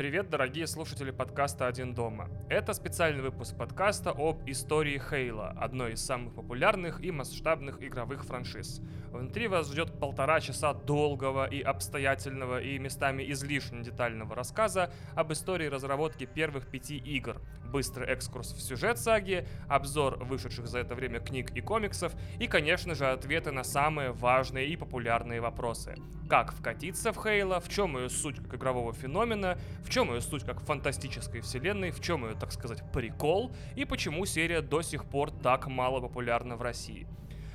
Привет, дорогие слушатели подкаста «Один дома». Это специальный выпуск подкаста об истории Хейла, одной из самых популярных и масштабных игровых франшиз. Внутри вас ждет полтора часа долгого и обстоятельного и местами излишне детального рассказа об истории разработки первых пяти игр, быстрый экскурс в сюжет саги, обзор вышедших за это время книг и комиксов и, конечно же, ответы на самые важные и популярные вопросы. Как вкатиться в Хейла, в чем ее суть как игрового феномена, в чем ее суть как фантастической вселенной, в чем ее, так сказать, прикол, и почему серия до сих пор так мало популярна в России.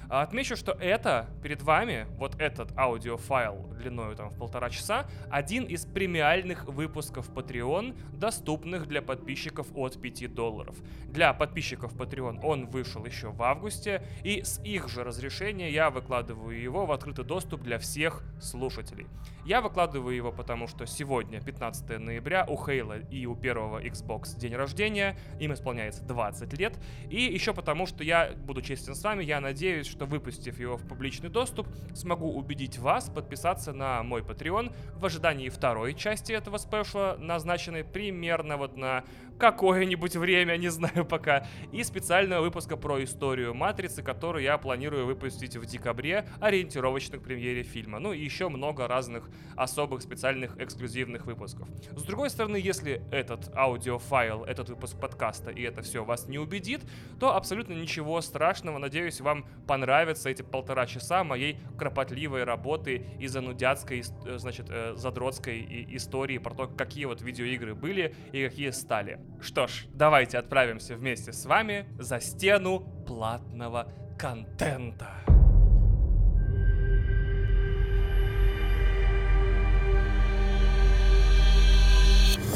А отмечу, что это перед вами, вот этот аудиофайл длиной там в полтора часа, один из премиальных выпусков Patreon, доступных для подписчиков от 5 долларов. Для подписчиков Patreon он вышел еще в августе, и с их же разрешения я выкладываю его в открытый доступ для всех слушателей. Я выкладываю его потому, что сегодня, 15 ноября, у Хейла и у первого Xbox день рождения, им исполняется 20 лет, и еще потому, что я, буду честен с вами, я надеюсь, что выпустив его в публичный доступ, смогу убедить вас подписаться на мой Patreon в ожидании второй части этого спешла, назначенной примерно вот на какое-нибудь время, не знаю пока, и специального выпуска про историю Матрицы, который я планирую выпустить в декабре, ориентировочно к премьере фильма. Ну и еще много разных особых специальных эксклюзивных выпусков. С другой стороны, если этот аудиофайл, этот выпуск подкаста и это все вас не убедит, то абсолютно ничего страшного. Надеюсь, вам понравятся эти полтора часа моей кропотливой работы и занудяцкой, э, значит, э, задротской истории про то, какие вот видеоигры были и какие стали. Что ж, давайте отправимся вместе с вами за стену платного контента.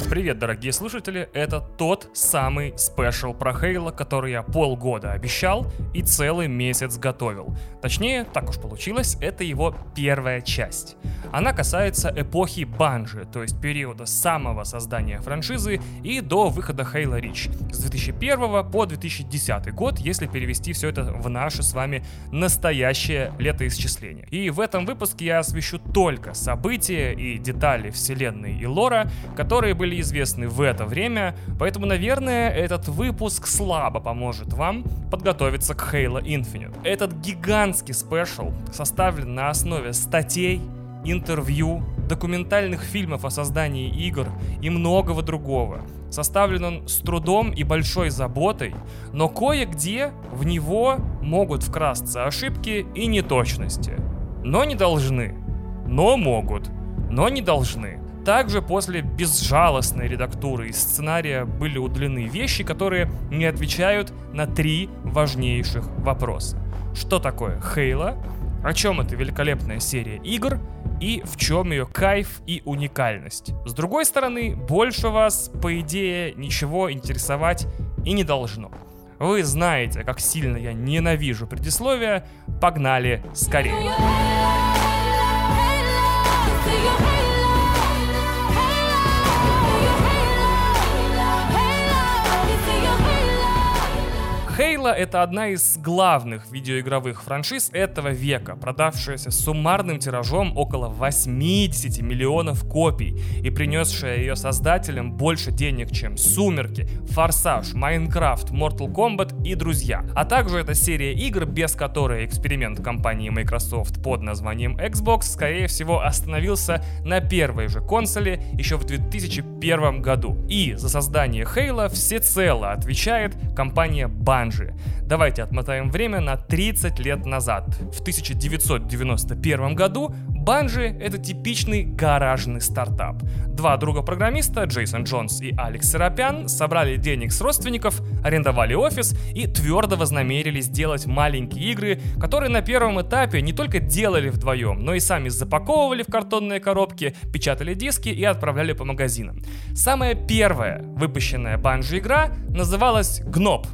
Привет, дорогие слушатели, это тот самый спешл про Хейла, который я полгода обещал и целый месяц готовил. Точнее, так уж получилось, это его первая часть. Она касается эпохи Банжи, то есть периода самого создания франшизы и до выхода Хейла Рич с 2001 по 2010 год, если перевести все это в наше с вами настоящее летоисчисление. И в этом выпуске я освещу только события и детали вселенной и лора, которые были известны в это время, поэтому, наверное, этот выпуск слабо поможет вам подготовиться к Halo Infinite. Этот гигантский спешл составлен на основе статей, интервью, документальных фильмов о создании игр и многого другого. Составлен он с трудом и большой заботой, но кое-где в него могут вкрасться ошибки и неточности. Но не должны. Но могут. Но не должны. Также после безжалостной редактуры из сценария были удалены вещи, которые не отвечают на три важнейших вопроса. Что такое Хейла? О чем эта великолепная серия игр? И в чем ее кайф и уникальность? С другой стороны, больше вас, по идее, ничего интересовать и не должно. Вы знаете, как сильно я ненавижу предисловия. Погнали скорее. Halo — это одна из главных видеоигровых франшиз этого века, продавшаяся суммарным тиражом около 80 миллионов копий и принесшая ее создателям больше денег, чем Сумерки, Форсаж, Майнкрафт, Mortal Kombat и Друзья. А также это серия игр, без которой эксперимент компании Microsoft под названием Xbox, скорее всего, остановился на первой же консоли еще в 2001 году. И за создание Halo всецело отвечает компания Bungie Банжи. Давайте отмотаем время на 30 лет назад. В 1991 году Банжи — это типичный гаражный стартап. Два друга-программиста, Джейсон Джонс и Алекс Серапян, собрали денег с родственников, арендовали офис и твердо вознамерились сделать маленькие игры, которые на первом этапе не только делали вдвоем, но и сами запаковывали в картонные коробки, печатали диски и отправляли по магазинам. Самая первая выпущенная Банжи игра называлась Гноп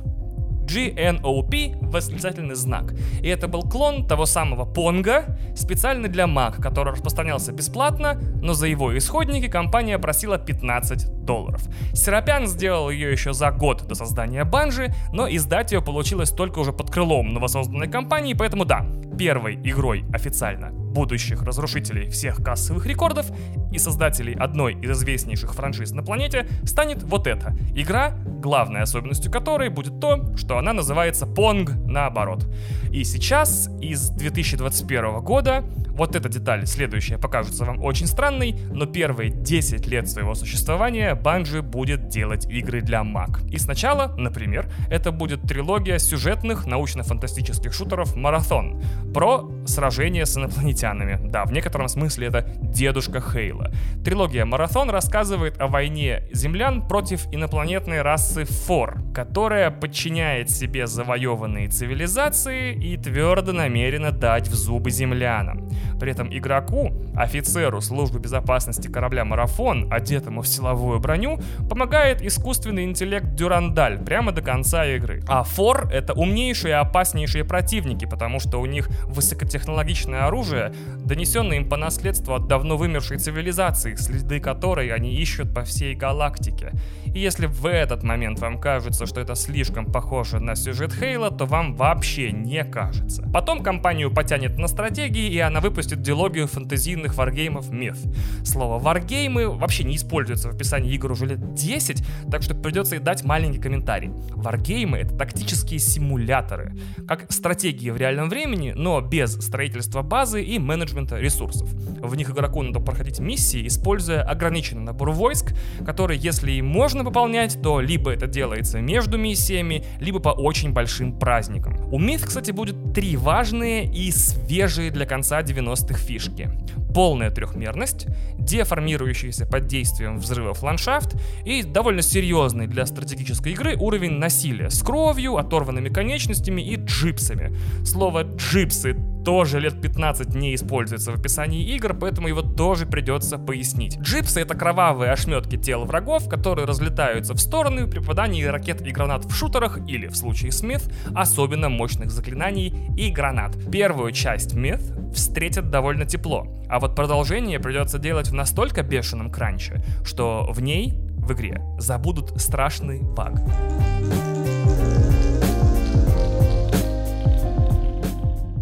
GNOP восклицательный знак. И это был клон того самого Понга, специально для Mac, который распространялся бесплатно, но за его исходники компания просила 15 долларов. Серапян сделал ее еще за год до создания Банжи, но издать ее получилось только уже под крылом новосозданной компании, поэтому да, первой игрой официально будущих разрушителей всех кассовых рекордов и создателей одной из известнейших франшиз на планете станет вот эта игра, главной особенностью которой будет то, что она называется Pong наоборот. И сейчас, из 2021 года, вот эта деталь, следующая, покажется вам очень странной, но первые 10 лет своего существования Bungie будет делать игры для Mac. И сначала, например, это будет трилогия сюжетных научно-фантастических шутеров «Марафон» про сражение с инопланетянами. Да, в некотором смысле это дедушка Хейла. Трилогия «Марафон» рассказывает о войне землян против инопланетной расы Фор, которая подчиняет себе завоеванные цивилизации и твердо намерена дать в зубы землянам. При этом игроку, офицеру службы безопасности корабля «Марафон», одетому в силовую броню, помогает искусственный интеллект Дюрандаль прямо до конца игры. А Фор — это умнейшие и опаснейшие противники, потому что у них высокотехнологичное оружие, донесенное им по наследству от давно вымершей цивилизации, следы которой они ищут по всей галактике. И если в этот момент вам кажется, что это слишком похоже на сюжет Хейла, то вам вообще не кажется. Потом компанию потянет на стратегии, и она выпустит дилогию фэнтезийных варгеймов Myth. Слово варгеймы вообще не используется в описании игр уже лет 10, так что придется и дать маленький комментарий. Варгеймы — это тактические симуляторы, как стратегии в реальном времени, но без строительства базы и менеджмента ресурсов. В них игроку надо проходить миссии, используя ограниченный набор войск, которые, если и можно выполнять, то либо это делается между миссиями, либо по очень большим праздникам. У Myth, кстати, будет три важные и свежие для конца 90-х фишки. Полная трехмерность, деформирующийся под действием взрывов ландшафт и довольно серьезный для стратегической игры уровень насилия с кровью, оторванными конечностями и джипсами. Слово «джипсы» тоже лет 15 не используется в описании игр, поэтому его тоже придется пояснить. Джипсы — это кровавые ошметки тел врагов, которые разлетаются в стороны при попадании ракет и гранат в шутерах или, в случае с Myth, особенно мощных заклинаний и гранат. Первую часть Myth встретят довольно тепло, а вот продолжение придется делать в настолько бешеном кранче, что в ней, в игре, забудут страшный баг.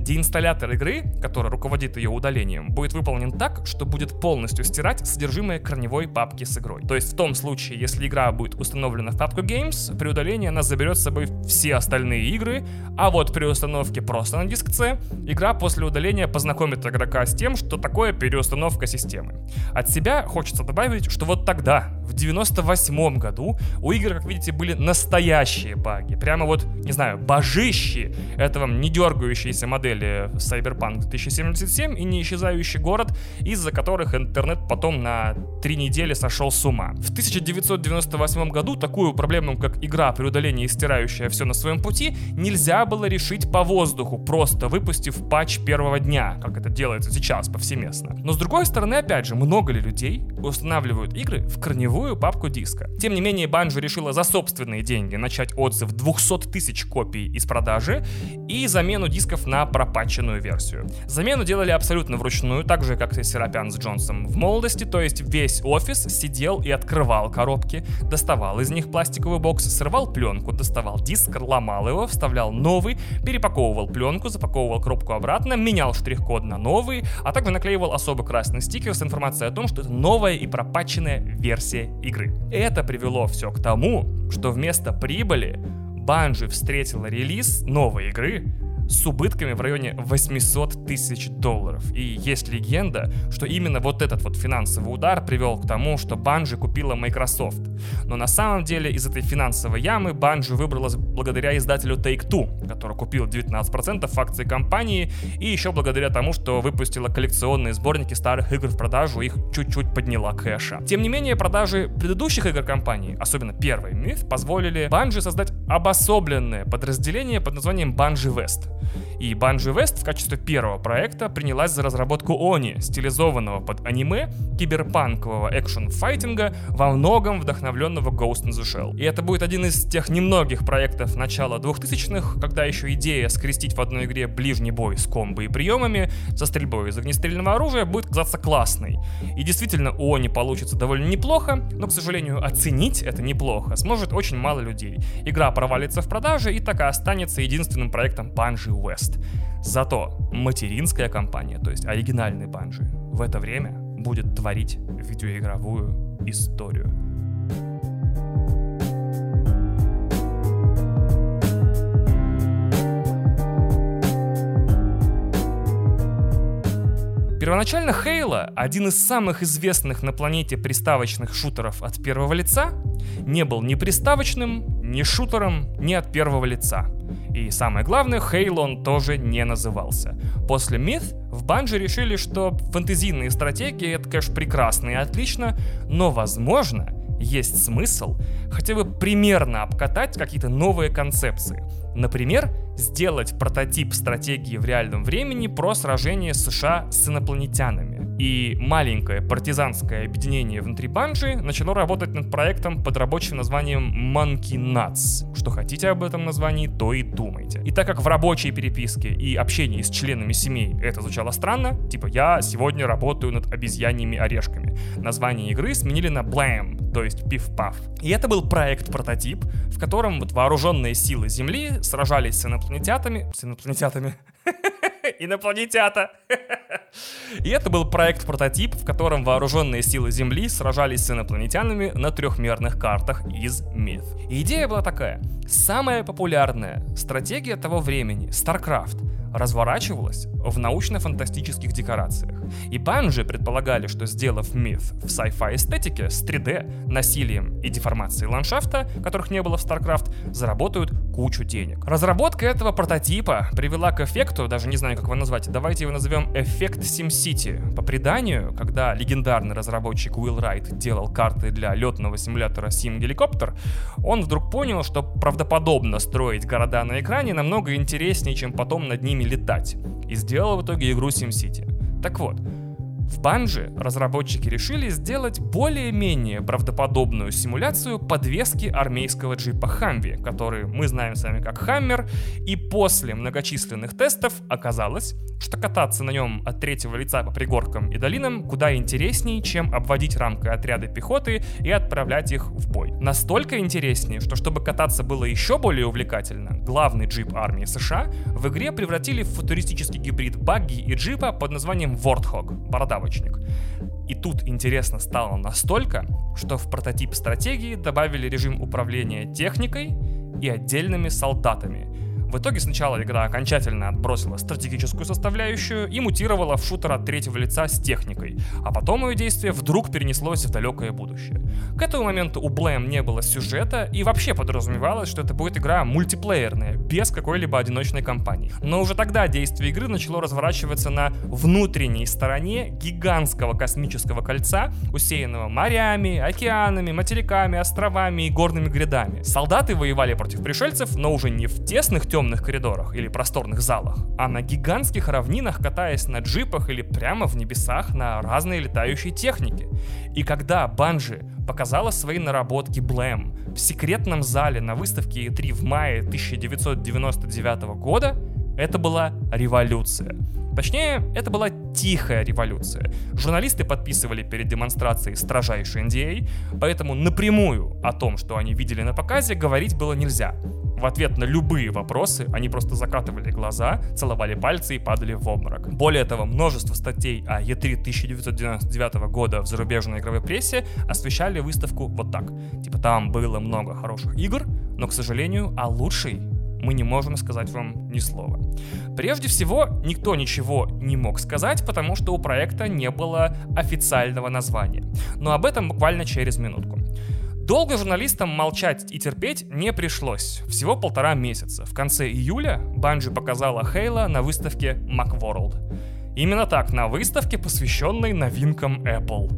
Деинсталлятор игры, который руководит ее удалением, будет выполнен так, что будет полностью стирать содержимое корневой папки с игрой. То есть в том случае, если игра будет установлена в папку Games, при удалении она заберет с собой все остальные игры, а вот при установке просто на диск C, игра после удаления познакомит игрока с тем, что такое переустановка системы. От себя хочется добавить, что вот тогда, в 98 году, у игр, как видите, были настоящие баги. Прямо вот, не знаю, божищи. Это вам не дергающиеся модели модели Cyberpunk 2077 и неисчезающий город, из-за которых интернет потом на три недели сошел с ума. В 1998 году такую проблему, как игра при удалении стирающая все на своем пути, нельзя было решить по воздуху, просто выпустив патч первого дня, как это делается сейчас повсеместно. Но с другой стороны, опять же, много ли людей устанавливают игры в корневую папку диска? Тем не менее, Bungie решила за собственные деньги начать отзыв 200 тысяч копий из продажи и замену дисков на пропатченную версию. Замену делали абсолютно вручную, так же, как и Серапян с Джонсом в молодости, то есть весь офис сидел и открывал коробки, доставал из них пластиковый бокс, срывал пленку, доставал диск, ломал его, вставлял новый, перепаковывал пленку, запаковывал коробку обратно, менял штрих-код на новый, а также наклеивал особо красный стикер с информацией о том, что это новая и пропатченная версия игры. Это привело все к тому, что вместо прибыли Банжи встретила релиз новой игры, с убытками в районе 800 тысяч долларов. И есть легенда, что именно вот этот вот финансовый удар привел к тому, что Bungie купила Microsoft. Но на самом деле из этой финансовой ямы Bungie выбралась благодаря издателю Take-Two, который купил 19% акций компании, и еще благодаря тому, что выпустила коллекционные сборники старых игр в продажу, их чуть-чуть подняла кэша. Тем не менее, продажи предыдущих игр компании, особенно первый Myth, позволили Bungie создать обособленное подразделение под названием Bungie West. И Bungie West в качестве первого проекта принялась за разработку Они, стилизованного под аниме, киберпанкового экшн-файтинга, во многом вдохновленного Ghost in the Shell. И это будет один из тех немногих проектов начала 2000-х, когда еще идея скрестить в одной игре ближний бой с комбо и приемами, со стрельбой из огнестрельного оружия будет казаться классной. И действительно, у Они получится довольно неплохо, но, к сожалению, оценить это неплохо сможет очень мало людей. Игра провалится в продаже и так и останется единственным проектом Bungie West. Зато материнская компания, то есть оригинальный Банжи, в это время будет творить видеоигровую историю. Первоначально Хейла, один из самых известных на планете приставочных шутеров от первого лица, не был ни приставочным, ни шутером, ни от первого лица. И самое главное, Хейл он тоже не назывался. После Myth в Банже решили, что фэнтезийные стратегии это, конечно, прекрасно и отлично, но, возможно, есть смысл хотя бы примерно обкатать какие-то новые концепции. Например, сделать прототип стратегии в реальном времени про сражение США с инопланетянами. И маленькое партизанское объединение внутри Банжи начало работать над проектом под рабочим названием Monkey Nuts. Что хотите об этом названии, то и думайте. И так как в рабочей переписке и общении с членами семей это звучало странно, типа «я сегодня работаю над обезьяньими орешками», название игры сменили на Blam, то есть Пиф-Паф. И это был проект-прототип, в котором вот вооруженные силы Земли сражались с инопланетятами... С инопланетятами? Инопланетята! И это был проект-прототип, в котором вооруженные силы Земли сражались с инопланетянами на трехмерных картах из Myth. Идея была такая. Самая популярная стратегия того времени, StarCraft, разворачивалась в научно-фантастических декорациях. И Банжи предполагали, что сделав миф в sci-fi эстетике с 3D, насилием и деформацией ландшафта, которых не было в StarCraft, заработают кучу денег. Разработка этого прототипа привела к эффекту, даже не знаю, как его назвать, давайте его назовем эффект SimCity. По преданию, когда легендарный разработчик Уилл Райт делал карты для летного симулятора Sim Helicopter, он вдруг понял, что правдоподобно строить города на экране намного интереснее, чем потом над ними летать. И сделал в итоге игру SimCity. Так вот, в Банже разработчики решили сделать более-менее правдоподобную симуляцию подвески армейского джипа Хамви, который мы знаем с вами как Хаммер, и после многочисленных тестов оказалось, что кататься на нем от третьего лица по пригоркам и долинам куда интереснее, чем обводить рамкой отряды пехоты и отправлять их в бой. Настолько интереснее, что чтобы кататься было еще более увлекательно, главный джип армии США в игре превратили в футуристический гибрид багги и джипа под названием Warthog — бородавочник. И тут интересно стало настолько, что в прототип стратегии добавили режим управления техникой и отдельными солдатами, в итоге сначала игра окончательно отбросила стратегическую составляющую и мутировала в шутер от третьего лица с техникой, а потом ее действие вдруг перенеслось в далекое будущее. К этому моменту у Blame не было сюжета и вообще подразумевалось, что это будет игра мультиплеерная, без какой-либо одиночной кампании. Но уже тогда действие игры начало разворачиваться на внутренней стороне гигантского космического кольца, усеянного морями, океанами, материками, островами и горными грядами. Солдаты воевали против пришельцев, но уже не в тесных темных темных коридорах или просторных залах, а на гигантских равнинах, катаясь на джипах или прямо в небесах на разные летающие техники. И когда Банжи показала свои наработки Blam в секретном зале на выставке E3 в мае 1999 года, это была революция. Точнее, это была тихая революция. Журналисты подписывали перед демонстрацией строжайший NDA, поэтому напрямую о том, что они видели на показе, говорить было нельзя. В ответ на любые вопросы они просто закатывали глаза, целовали пальцы и падали в обморок. Более того, множество статей о E3 1999 года в зарубежной игровой прессе освещали выставку вот так. Типа там было много хороших игр, но, к сожалению, о лучшей мы не можем сказать вам ни слова. Прежде всего, никто ничего не мог сказать, потому что у проекта не было официального названия. Но об этом буквально через минутку. Долго журналистам молчать и терпеть не пришлось. Всего полтора месяца. В конце июля Банджи показала Хейла на выставке Macworld. Именно так, на выставке, посвященной новинкам Apple.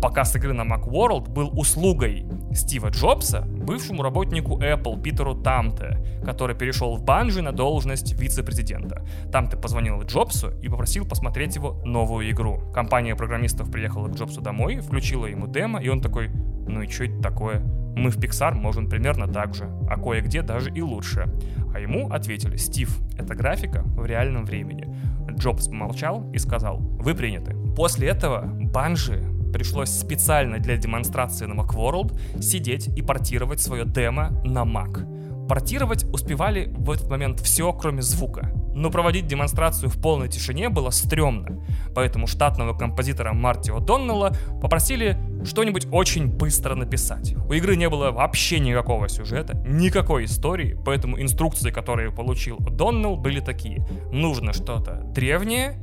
Показ игры на Macworld был услугой Стива Джобса, бывшему работнику Apple Питеру Тамте, который перешел в Банжи на должность вице-президента. Тамте позвонил Джобсу и попросил посмотреть его новую игру. Компания программистов приехала к Джобсу домой, включила ему демо, и он такой, ну и что это такое? Мы в Pixar можем примерно так же, а кое-где даже и лучше. А ему ответили, Стив, это графика в реальном времени. Джобс помолчал и сказал, вы приняты. После этого Банжи пришлось специально для демонстрации на Macworld сидеть и портировать свое демо на Mac. Портировать успевали в этот момент все, кроме звука. но проводить демонстрацию в полной тишине было стрёмно, поэтому штатного композитора Марти О'Доннелла попросили что-нибудь очень быстро написать. У игры не было вообще никакого сюжета, никакой истории, поэтому инструкции, которые получил О'Доннелл, были такие. Нужно что-то древнее,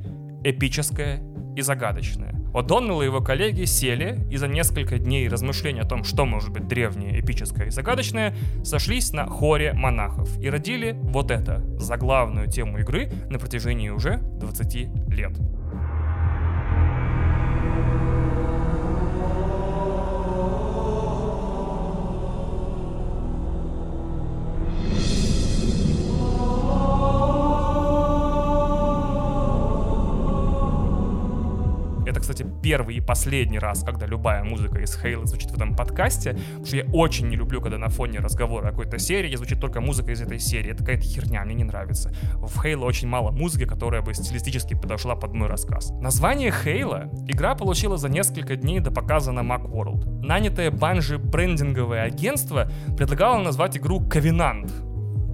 эпическое и загадочное. О'Доннелл и его коллеги сели и за несколько дней размышлений о том, что может быть древнее, эпическое и загадочное, сошлись на хоре монахов и родили вот это, заглавную тему игры на протяжении уже 20 лет. Кстати, первый и последний раз, когда любая музыка из Хейла звучит в этом подкасте, потому что я очень не люблю, когда на фоне разговора о какой-то серии звучит только музыка из этой серии. Это какая-то херня, мне не нравится. В Хейла очень мало музыки, которая бы стилистически подошла под мой рассказ. Название Хейла игра получила за несколько дней до показа на Macworld. Нанятое Банжи брендинговое агентство предлагало назвать игру Ковенант.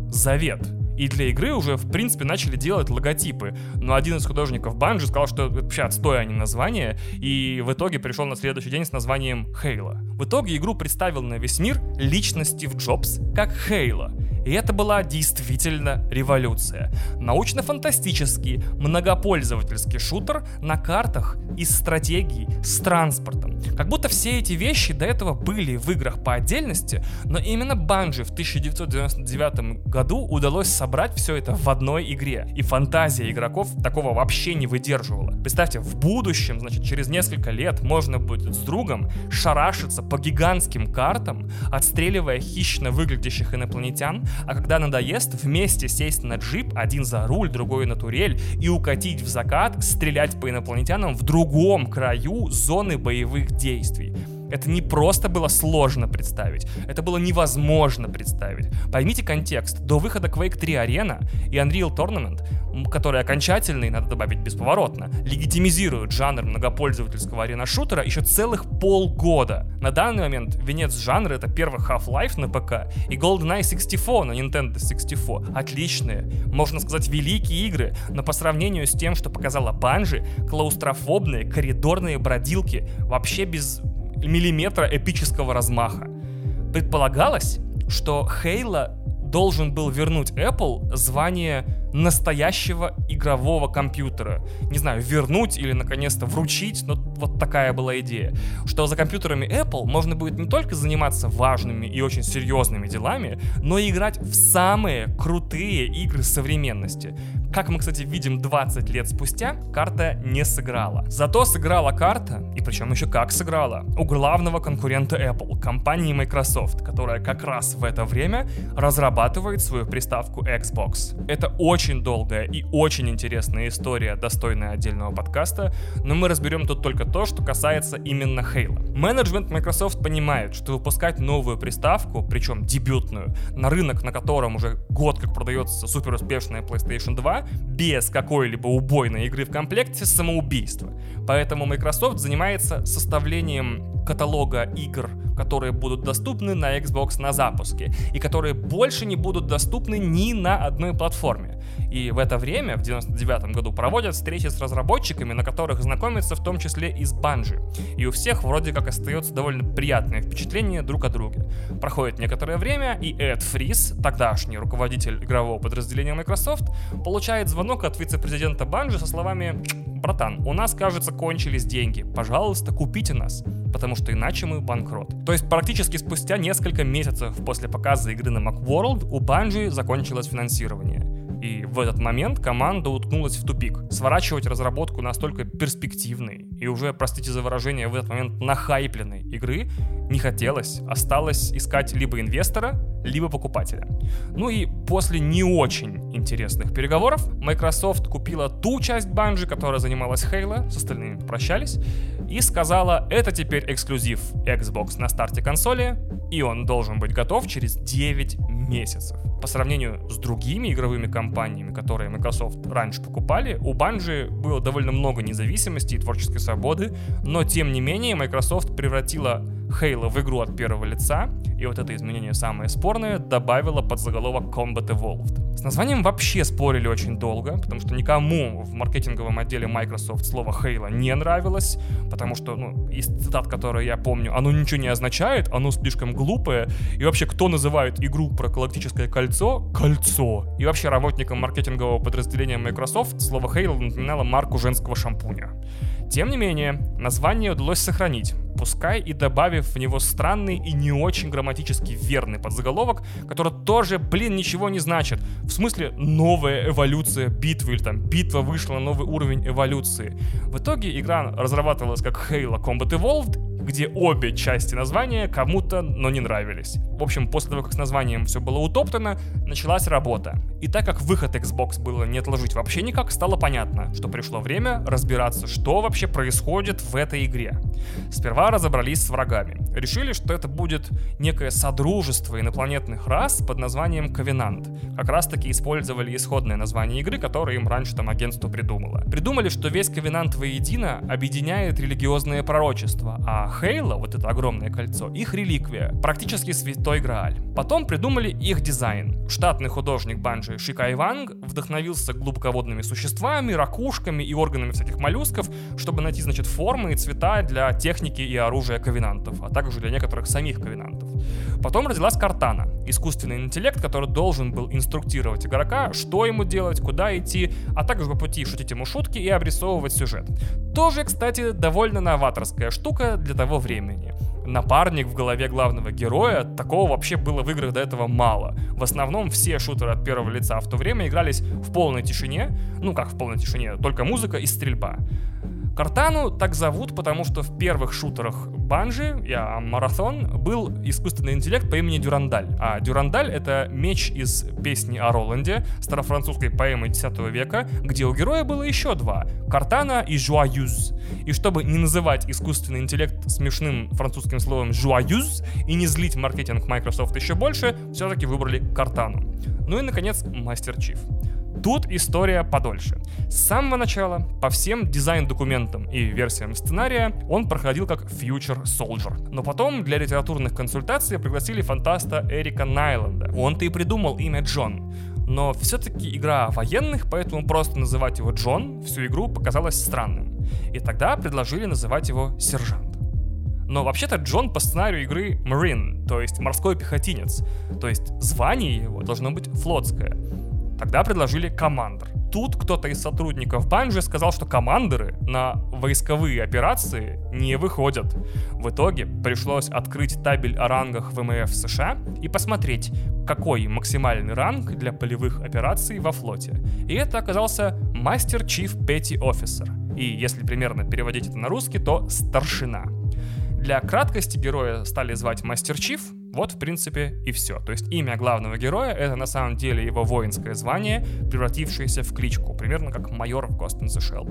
Завет. И для игры уже, в принципе, начали делать логотипы. Но один из художников Банжи сказал, что вообще отстой, а не название. И в итоге пришел на следующий день с названием Хейла. В итоге игру представил на весь мир лично Стив Джобс как Хейла. И это была действительно революция. Научно-фантастический, многопользовательский шутер на картах из стратегий с транспортом. Как будто все эти вещи до этого были в играх по отдельности, но именно Bungie в 1999 году удалось собрать все это в одной игре. И фантазия игроков такого вообще не выдерживала. Представьте, в будущем, значит, через несколько лет можно будет с другом шарашиться по гигантским картам, отстреливая хищно выглядящих инопланетян, а когда надоест, вместе сесть на джип, один за руль, другой на турель, и укатить в закат, стрелять по инопланетянам в другом краю зоны боевых действий. Это не просто было сложно представить, это было невозможно представить. Поймите контекст. До выхода Quake 3 Arena и Unreal Tournament, который окончательный, надо добавить бесповоротно, легитимизируют жанр многопользовательского арена-шутера еще целых полгода. На данный момент венец жанра это первый Half-Life на ПК и GoldenEye 64 на Nintendo 64. Отличные, можно сказать, великие игры, но по сравнению с тем, что показала Банжи, клаустрофобные коридорные бродилки вообще без миллиметра эпического размаха. Предполагалось, что Хейла должен был вернуть Apple звание настоящего игрового компьютера. Не знаю, вернуть или наконец-то вручить, но вот такая была идея. Что за компьютерами Apple можно будет не только заниматься важными и очень серьезными делами, но и играть в самые крутые игры современности. Как мы, кстати, видим 20 лет спустя, карта не сыграла. Зато сыграла карта, и причем еще как сыграла, у главного конкурента Apple, компании Microsoft, которая как раз в это время разрабатывает свою приставку Xbox. Это очень долгая и очень интересная история, достойная отдельного подкаста, но мы разберем тут только то, что касается именно Halo. Менеджмент Microsoft понимает, что выпускать новую приставку, причем дебютную, на рынок, на котором уже год как продается супер успешная PlayStation 2, без какой-либо убойной игры в комплекте самоубийство. Поэтому Microsoft занимается составлением каталога игр, которые будут доступны на Xbox на запуске и которые больше не будут доступны ни на одной платформе. И в это время, в 99 году, проводят встречи с разработчиками, на которых знакомятся в том числе и с Bungie. И у всех вроде как остается довольно приятное впечатление друг о друге. Проходит некоторое время, и Эд Фрис, тогдашний руководитель игрового подразделения Microsoft, получает звонок от вице-президента Bungie со словами «Братан, у нас, кажется, кончились деньги. Пожалуйста, купите нас, потому что иначе мы банкрот». То есть практически спустя несколько месяцев после показа игры на Macworld у Bungie закончилось финансирование. И в этот момент команда уткнулась в тупик. Сворачивать разработку настолько перспективной и уже, простите за выражение, в этот момент нахайпленной игры не хотелось. Осталось искать либо инвестора, либо покупателя. Ну и после не очень интересных переговоров Microsoft купила ту часть Bungie, которая занималась Halo, с остальными попрощались, и сказала, это теперь эксклюзив Xbox на старте консоли, и он должен быть готов через 9 месяцев. По сравнению с другими игровыми компаниями, которые Microsoft раньше покупали, у Bungie было довольно много независимости и творческой свободы, но тем не менее Microsoft превратила Halo в игру от первого лица, и вот это изменение самое спорное добавило под заголовок Combat Evolved. С названием вообще спорили очень долго, потому что никому в маркетинговом отделе Microsoft слово Halo не нравилось, потому что, ну, из цитат, которые я помню, оно ничего не означает, оно слишком глупое, и вообще кто называет игру про галактическое кольцо кольцо? И вообще работникам маркетингового подразделения Microsoft слово Halo напоминало марку женского шампуня. Тем не менее, название удалось сохранить, пускай и добавив в него странный и не очень грамматически верный подзаголовок, который тоже, блин, ничего не значит. В смысле, новая эволюция битвы, или там битва вышла на новый уровень эволюции. В итоге игра разрабатывалась как Halo Combat Evolved, где обе части названия кому-то, но не нравились. В общем, после того, как с названием все было утоптано, началась работа. И так как выход Xbox было не отложить вообще никак, стало понятно, что пришло время разбираться, что вообще происходит в этой игре. Сперва разобрались с врагами. Решили, что это будет некое содружество инопланетных рас под названием Ковенант. Как раз таки использовали исходное название игры, которое им раньше там агентство придумало. Придумали, что весь Ковенант воедино объединяет религиозное пророчество, а Хейла, вот это огромное кольцо, их реликвия, практически святой Грааль. Потом придумали их дизайн. Штатный художник Банджи Шикай Ванг вдохновился глубоководными существами, ракушками и органами всяких моллюсков, чтобы найти, значит, формы и цвета для техники и оружия ковенантов, а также для некоторых самих ковенантов. Потом родилась Картана, искусственный интеллект, который должен был инструктировать игрока, что ему делать, куда идти, а также по пути шутить ему шутки и обрисовывать сюжет. Тоже, кстати, довольно новаторская штука для того времени. Напарник в голове главного героя, такого вообще было в играх до этого мало. В основном все шутеры от первого лица в то время игрались в полной тишине, ну как в полной тишине, только музыка и стрельба. Картану так зовут, потому что в первых шутерах Банжи, я Марафон, был искусственный интеллект по имени Дюрандаль. А Дюрандаль — это меч из песни о Роланде, старофранцузской поэмы X века, где у героя было еще два — Картана и Жуаюз. И чтобы не называть искусственный интеллект смешным французским словом Жуаюз и не злить маркетинг Microsoft еще больше, все-таки выбрали Картану. Ну и, наконец, Мастер Чиф. Тут история подольше. С самого начала по всем дизайн-документам и версиям сценария он проходил как Future Soldier. Но потом для литературных консультаций пригласили фантаста Эрика Найланда. Он-то и придумал имя Джон. Но все-таки игра военных, поэтому просто называть его Джон всю игру показалось странным. И тогда предложили называть его Сержант. Но вообще-то Джон по сценарию игры Marine, то есть морской пехотинец. То есть звание его должно быть флотское. Тогда предложили командор. Тут кто-то из сотрудников Банжи сказал, что командоры на войсковые операции не выходят. В итоге пришлось открыть табель о рангах ВМФ США и посмотреть, какой максимальный ранг для полевых операций во флоте. И это оказался Мастер Чиф Петти Офисер. И если примерно переводить это на русский, то старшина. Для краткости героя стали звать Мастер Чиф, вот, в принципе, и все. То есть имя главного героя — это на самом деле его воинское звание, превратившееся в кличку, примерно как майор в Ghost in the Shell.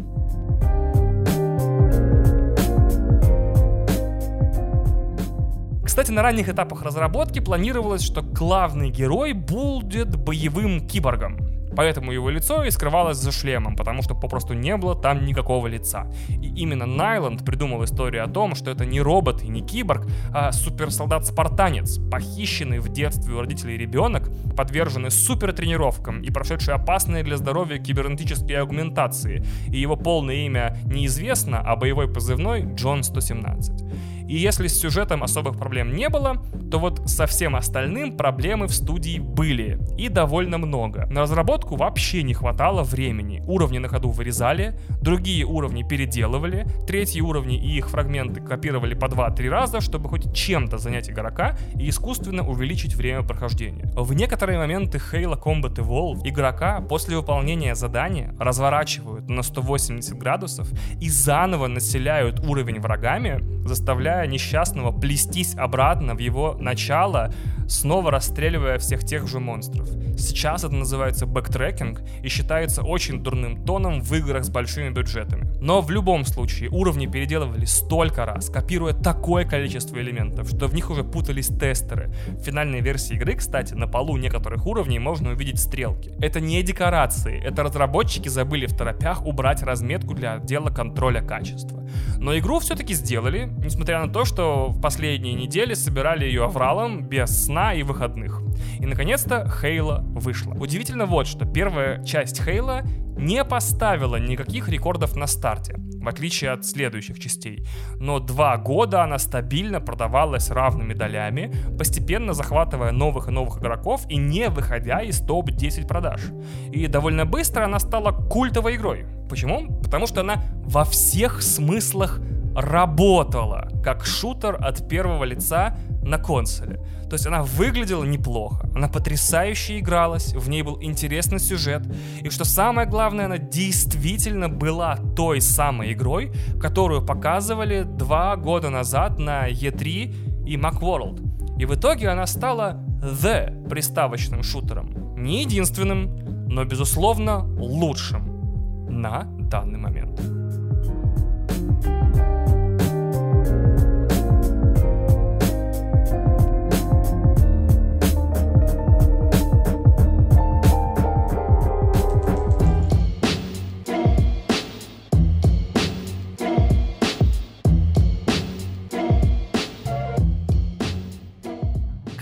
Кстати, на ранних этапах разработки планировалось, что главный герой будет боевым киборгом. Поэтому его лицо и скрывалось за шлемом, потому что попросту не было там никакого лица. И именно Найланд придумал историю о том, что это не робот и не киборг, а суперсолдат-спартанец, похищенный в детстве у родителей ребенок, подверженный супертренировкам и прошедший опасные для здоровья кибернетические аугментации. И его полное имя неизвестно, а боевой позывной Джон 117. И если с сюжетом особых проблем не было, то вот со всем остальным проблемы в студии были. И довольно много. На разработку вообще не хватало времени. Уровни на ходу вырезали, другие уровни переделывали, третьи уровни и их фрагменты копировали по 2-3 раза, чтобы хоть чем-то занять игрока и искусственно увеличить время прохождения. В некоторые моменты Halo Combat Evolved игрока после выполнения задания разворачивают на 180 градусов и заново населяют уровень врагами, заставляя несчастного плестись обратно в его начало, снова расстреливая всех тех же монстров. Сейчас это называется backtracking и считается очень дурным тоном в играх с большими бюджетами. Но в любом случае уровни переделывали столько раз, копируя такое количество элементов, что в них уже путались тестеры. В финальной версии игры, кстати, на полу некоторых уровней можно увидеть стрелки. Это не декорации, это разработчики забыли в торопях убрать разметку для отдела контроля качества. Но игру все-таки сделали, несмотря на то, что в последние недели собирали ее авралом без сна и выходных. И, наконец-то, Хейла вышла. Удивительно вот, что первая часть Хейла не поставила никаких рекордов на старте, в отличие от следующих частей. Но два года она стабильно продавалась равными долями, постепенно захватывая новых и новых игроков и не выходя из топ-10 продаж. И довольно быстро она стала культовой игрой. Почему? Потому что она во всех смыслах работала как шутер от первого лица на консоли. То есть она выглядела неплохо, она потрясающе игралась, в ней был интересный сюжет, и что самое главное, она действительно была той самой игрой, которую показывали два года назад на E3 и Macworld. И в итоге она стала The приставочным шутером. Не единственным, но безусловно лучшим на данный момент.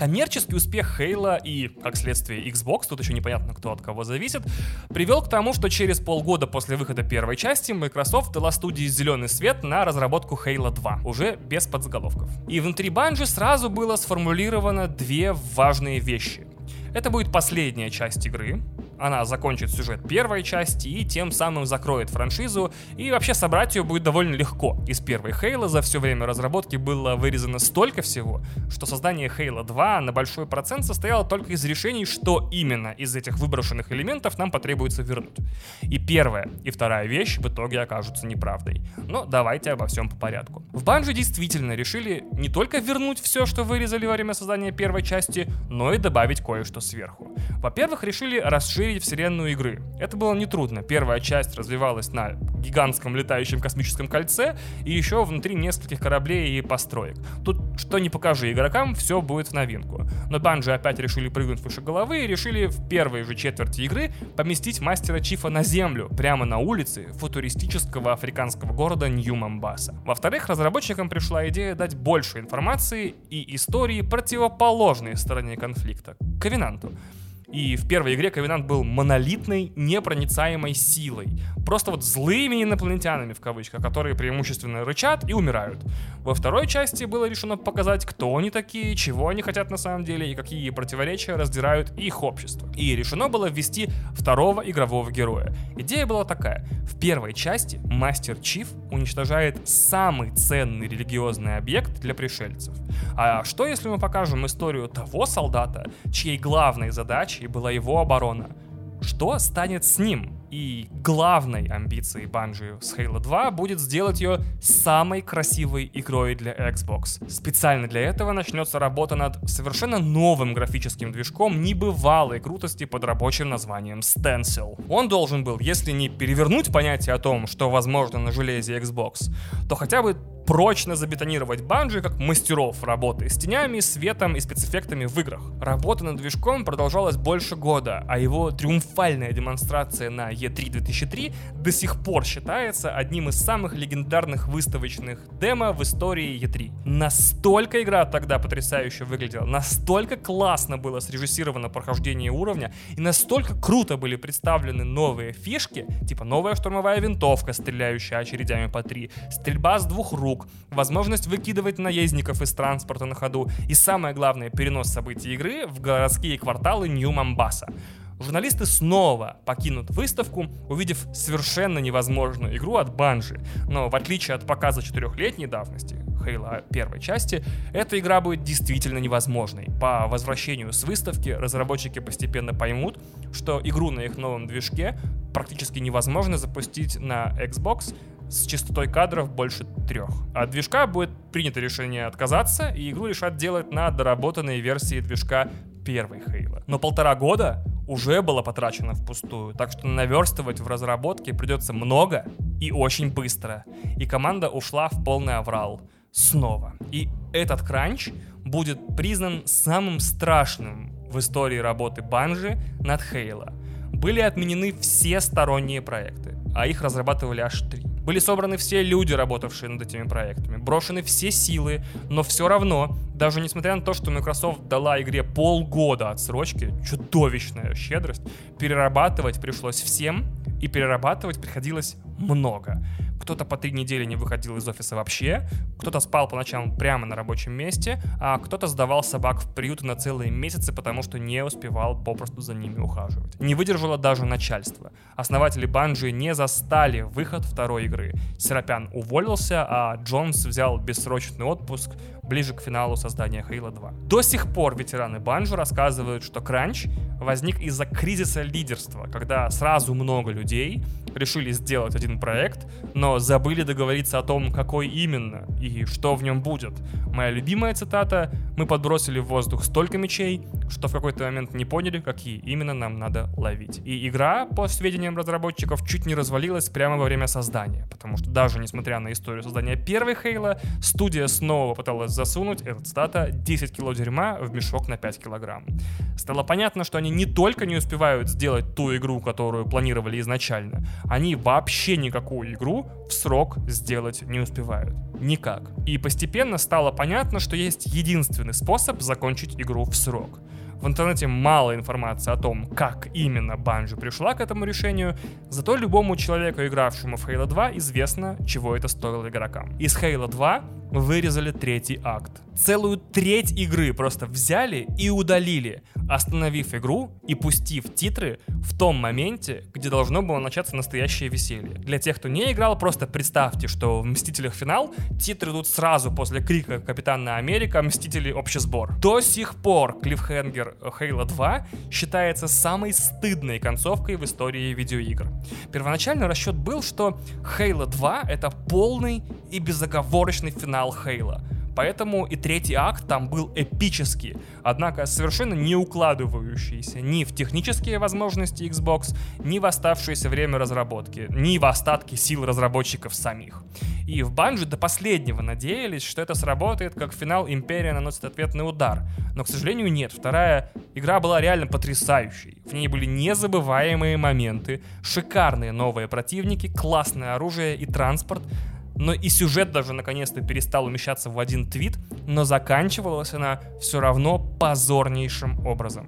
Коммерческий успех Хейла и, как следствие, Xbox, тут еще непонятно, кто от кого зависит, привел к тому, что через полгода после выхода первой части Microsoft дала студии зеленый свет на разработку Halo 2, уже без подзаголовков. И внутри Bungie сразу было сформулировано две важные вещи. Это будет последняя часть игры, она закончит сюжет первой части и тем самым закроет франшизу, и вообще собрать ее будет довольно легко. Из первой Хейла за все время разработки было вырезано столько всего, что создание Хейла 2 на большой процент состояло только из решений, что именно из этих выброшенных элементов нам потребуется вернуть. И первая, и вторая вещь в итоге окажутся неправдой. Но давайте обо всем по порядку. В Банже действительно решили не только вернуть все, что вырезали во время создания первой части, но и добавить кое-что сверху. Во-первых, решили расширить расширить вселенную игры. Это было нетрудно. Первая часть развивалась на гигантском летающем космическом кольце и еще внутри нескольких кораблей и построек. Тут что не покажи игрокам, все будет в новинку. Но Банжи опять решили прыгнуть выше головы и решили в первой же четверти игры поместить мастера Чифа на землю, прямо на улице футуристического африканского города Нью-Мамбаса. Во-вторых, разработчикам пришла идея дать больше информации и истории противоположной стороне конфликта — Ковенанту. И в первой игре Ковенант был монолитной, непроницаемой силой. Просто вот злыми инопланетянами, в кавычках, которые преимущественно рычат и умирают. Во второй части было решено показать, кто они такие, чего они хотят на самом деле и какие противоречия раздирают их общество. И решено было ввести второго игрового героя. Идея была такая. В первой части Мастер Чиф уничтожает самый ценный религиозный объект для пришельцев. А что если мы покажем историю того солдата, чьей главной задачей была его оборона. Что станет с ним? И главной амбицией Bungie с Halo 2 будет сделать ее самой красивой игрой для Xbox. Специально для этого начнется работа над совершенно новым графическим движком небывалой крутости под рабочим названием Stencil. Он должен был, если не перевернуть понятие о том, что возможно на железе Xbox, то хотя бы прочно забетонировать Банжи как мастеров работы с тенями, светом и спецэффектами в играх. Работа над движком продолжалась больше года, а его триумфальная демонстрация на E3 2003 до сих пор считается одним из самых легендарных выставочных демо в истории E3. Настолько игра тогда потрясающе выглядела, настолько классно было срежиссировано прохождение уровня, и настолько круто были представлены новые фишки, типа новая штурмовая винтовка, стреляющая очередями по три, стрельба с двух рук, возможность выкидывать наездников из транспорта на ходу и самое главное, перенос событий игры в городские кварталы Нью-Мамбаса. Журналисты снова покинут выставку, увидев совершенно невозможную игру от Банжи. Но в отличие от показа четырехлетней давности, Хейла первой части, эта игра будет действительно невозможной. По возвращению с выставки разработчики постепенно поймут, что игру на их новом движке практически невозможно запустить на Xbox с частотой кадров больше трех. От движка будет принято решение отказаться, и игру решат делать на доработанной версии движка первой Хейла. Но полтора года уже было потрачено впустую, так что наверстывать в разработке придется много и очень быстро. И команда ушла в полный аврал. Снова. И этот кранч будет признан самым страшным в истории работы Банжи над Хейла. Были отменены все сторонние проекты, а их разрабатывали аж три. Были собраны все люди, работавшие над этими проектами, брошены все силы, но все равно, даже несмотря на то, что Microsoft дала игре полгода отсрочки, чудовищная щедрость, перерабатывать пришлось всем, и перерабатывать приходилось много. Кто-то по три недели не выходил из офиса вообще, кто-то спал по ночам прямо на рабочем месте, а кто-то сдавал собак в приют на целые месяцы, потому что не успевал попросту за ними ухаживать. Не выдержало даже начальство. Основатели Банжи не застали выход второй игры. Серапян уволился, а Джонс взял бессрочный отпуск ближе к финалу создания Halo 2. До сих пор ветераны Банжи рассказывают, что кранч возник из-за кризиса лидерства, когда сразу много людей решили сделать один проект, но забыли договориться о том, какой именно и что в нем будет. Моя любимая цитата «Мы подбросили в воздух столько мечей, что в какой-то момент не поняли, какие именно нам надо ловить». И игра, по сведениям разработчиков, чуть не развалилась прямо во время создания, потому что даже несмотря на историю создания первой Хейла, студия снова пыталась засунуть этот стата 10 кило дерьма в мешок на 5 килограмм. Стало понятно, что они не только не успевают сделать ту игру, которую планировали изначально, они вообще никакую игру в срок сделать не успевают. Никак. И постепенно стало понятно, что есть единственный способ закончить игру в срок. В интернете мало информации о том, как именно Банжи пришла к этому решению, зато любому человеку, игравшему в Halo 2, известно, чего это стоило игрокам. Из Halo 2 вырезали третий акт. Целую треть игры просто взяли и удалили, остановив игру и пустив титры в том моменте, где должно было начаться настоящее веселье. Для тех, кто не играл, просто представьте, что в «Мстителях. Финал» титры идут сразу после крика «Капитана Америка. Мстители. Общий сбор». До сих пор клиффхенгер Halo 2 считается самой стыдной концовкой в истории видеоигр. Первоначально расчет был, что Halo 2 — это полный и безоговорочный финал Halo — Поэтому и третий акт там был эпический, однако совершенно не укладывающийся ни в технические возможности Xbox, ни в оставшееся время разработки, ни в остатки сил разработчиков самих. И в Bungie до последнего надеялись, что это сработает, как финал Империя наносит ответный удар. Но, к сожалению, нет. Вторая игра была реально потрясающей. В ней были незабываемые моменты, шикарные новые противники, классное оружие и транспорт, но и сюжет даже наконец-то перестал умещаться в один твит, но заканчивалась она все равно позорнейшим образом.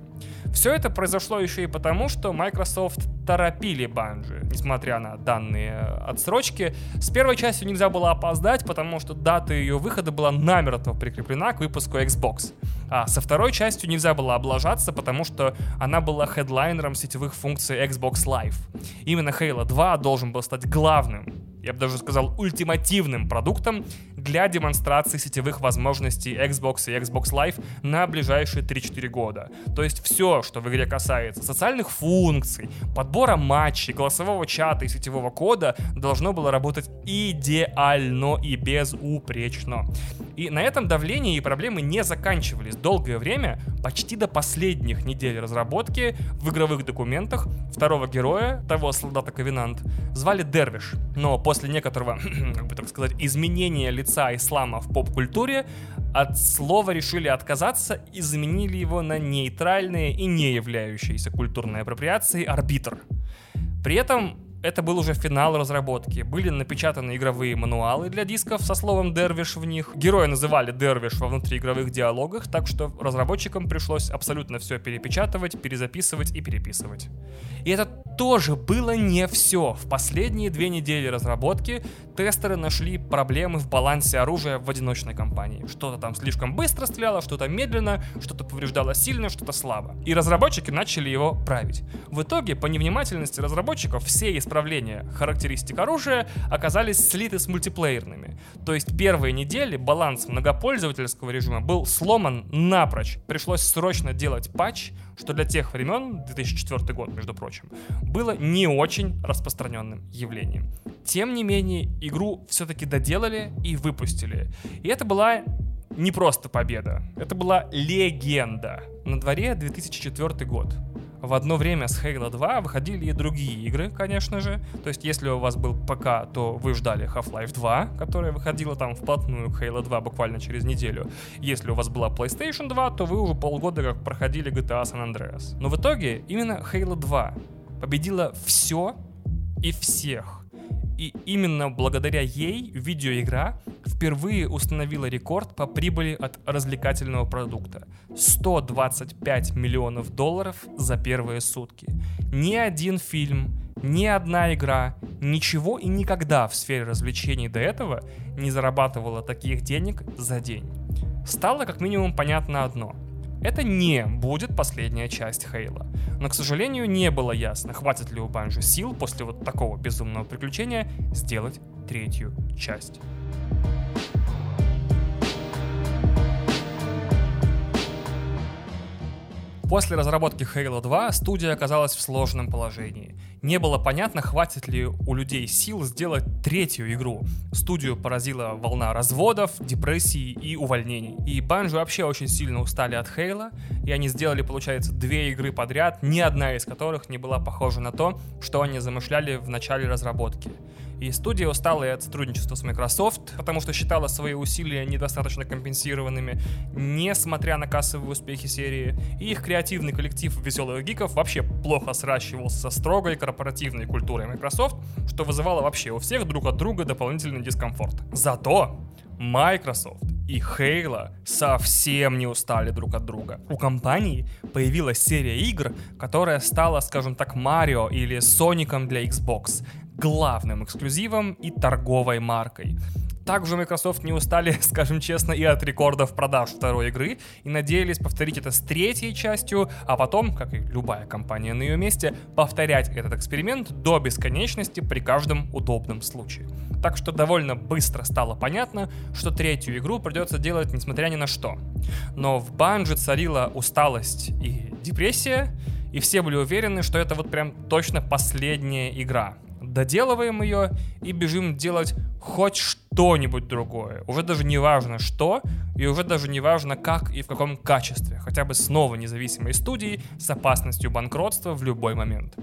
Все это произошло еще и потому, что Microsoft торопили Bungie, несмотря на данные отсрочки. С первой частью нельзя было опоздать, потому что дата ее выхода была намертво прикреплена к выпуску Xbox. А со второй частью нельзя было облажаться, потому что она была хедлайнером сетевых функций Xbox Live. Именно Halo 2 должен был стать главным я бы даже сказал, ультимативным продуктом для демонстрации сетевых возможностей Xbox и Xbox Live на ближайшие 3-4 года. То есть все, что в игре касается социальных функций, подбора матчей, голосового чата и сетевого кода, должно было работать идеально и безупречно. И на этом давление и проблемы не заканчивались. Долгое время, почти до последних недель разработки, в игровых документах второго героя, того солдата Ковенант, звали Дервиш. Но после некоторого, как бы так сказать, изменения лица ислама в поп-культуре, от слова решили отказаться и заменили его на нейтральное и не являющееся культурной апроприацией арбитр. При этом это был уже финал разработки. Были напечатаны игровые мануалы для дисков со словом «Дервиш» в них. Героя называли «Дервиш» во внутриигровых диалогах, так что разработчикам пришлось абсолютно все перепечатывать, перезаписывать и переписывать. И это тоже было не все. В последние две недели разработки тестеры нашли проблемы в балансе оружия в одиночной кампании. Что-то там слишком быстро стреляло, что-то медленно, что-то повреждало сильно, что-то слабо. И разработчики начали его править. В итоге, по невнимательности разработчиков, все исправления характеристик оружия оказались слиты с мультиплеерными. То есть первые недели баланс многопользовательского режима был сломан напрочь. Пришлось срочно делать патч, что для тех времен, 2004 год, между прочим, было не очень распространенным явлением. Тем не менее, игру все-таки доделали и выпустили. И это была не просто победа, это была легенда. На дворе 2004 год в одно время с Halo 2 выходили и другие игры, конечно же. То есть, если у вас был ПК, то вы ждали Half-Life 2, которая выходила там вплотную к Halo 2 буквально через неделю. Если у вас была PlayStation 2, то вы уже полгода как проходили GTA San Andreas. Но в итоге именно Halo 2 победила все и всех И именно благодаря ей видеоигра впервые установила рекорд по прибыли от развлекательного продукта. 125 миллионов долларов за первые сутки. Ни один фильм, ни одна игра, ничего и никогда в сфере развлечений до этого не зарабатывала таких денег за день. Стало как минимум понятно одно. Это не будет последняя часть Хейла. Но, к сожалению, не было ясно, хватит ли у Банжи сил после вот такого безумного приключения сделать третью часть. После разработки Halo 2 студия оказалась в сложном положении. Не было понятно, хватит ли у людей сил сделать третью игру. Студию поразила волна разводов, депрессий и увольнений. И Банжи вообще очень сильно устали от Хейла, и они сделали, получается, две игры подряд, ни одна из которых не была похожа на то, что они замышляли в начале разработки. И студия устала от сотрудничества с Microsoft, потому что считала свои усилия недостаточно компенсированными, несмотря на кассовые успехи серии. И их креативный коллектив веселых гиков вообще плохо сращивался со строгой корпоративной культурой Microsoft, что вызывало вообще у всех друг от друга дополнительный дискомфорт. Зато Microsoft и Halo совсем не устали друг от друга. У компании появилась серия игр, которая стала, скажем так, Марио или Соником для Xbox, главным эксклюзивом и торговой маркой. Также Microsoft не устали, скажем честно, и от рекордов продаж второй игры и надеялись повторить это с третьей частью, а потом, как и любая компания на ее месте, повторять этот эксперимент до бесконечности при каждом удобном случае. Так что довольно быстро стало понятно, что третью игру придется делать несмотря ни на что. Но в Банже царила усталость и депрессия, и все были уверены, что это вот прям точно последняя игра доделываем ее и бежим делать хоть что-нибудь другое. Уже даже не важно что, и уже даже не важно как и в каком качестве. Хотя бы снова независимой студии с опасностью банкротства в любой момент.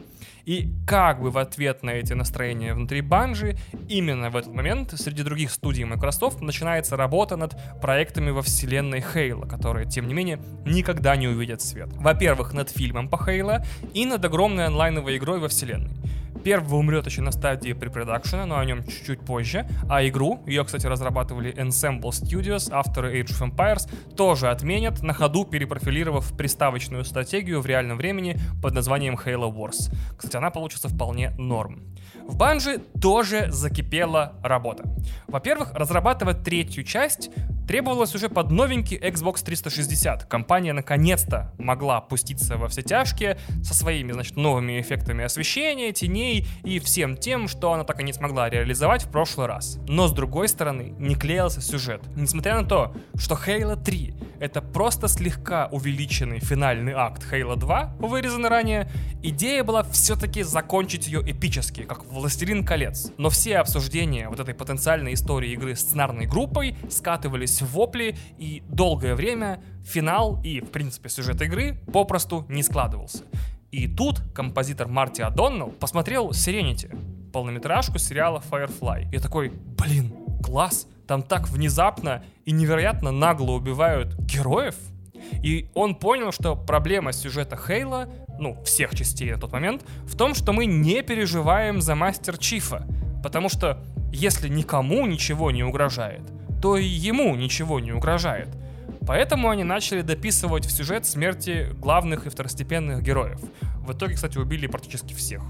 И как бы в ответ на эти настроения внутри Банжи, именно в этот момент среди других студий Microsoft начинается работа над проектами во вселенной Хейла, которые, тем не менее, никогда не увидят свет. Во-первых, над фильмом по Хейла и над огромной онлайновой игрой во вселенной. Первый умрет еще на стадии препродакшена, но о нем чуть-чуть позже. А игру, ее, кстати, разрабатывали Ensemble Studios, авторы Age of Empires, тоже отменят, на ходу перепрофилировав приставочную стратегию в реальном времени под названием Halo Wars. Кстати, она получится вполне норм. В Банжи тоже закипела работа. Во-первых, разрабатывать третью часть требовалось уже под новенький Xbox 360. Компания наконец-то могла пуститься во все тяжкие со своими, значит, новыми эффектами освещения, теней и всем тем, что она так и не смогла реализовать в прошлый раз. Но с другой стороны, не клеился сюжет. Несмотря на то, что Halo 3 это просто слегка увеличенный финальный акт Halo 2, вырезанный ранее, идея была все-таки закончить ее эпически, как Властелин колец. Но все обсуждения вот этой потенциальной истории игры сценарной группой скатывались в вопли, и долгое время финал и, в принципе, сюжет игры попросту не складывался. И тут композитор Марти Адоннелл посмотрел Serenity, полнометражку сериала Firefly. И такой, блин, класс, там так внезапно и невероятно нагло убивают героев. И он понял, что проблема сюжета Хейла, ну, всех частей на тот момент, в том, что мы не переживаем за Мастер Чифа. Потому что если никому ничего не угрожает, то и ему ничего не угрожает. Поэтому они начали дописывать в сюжет смерти главных и второстепенных героев. В итоге, кстати, убили практически всех.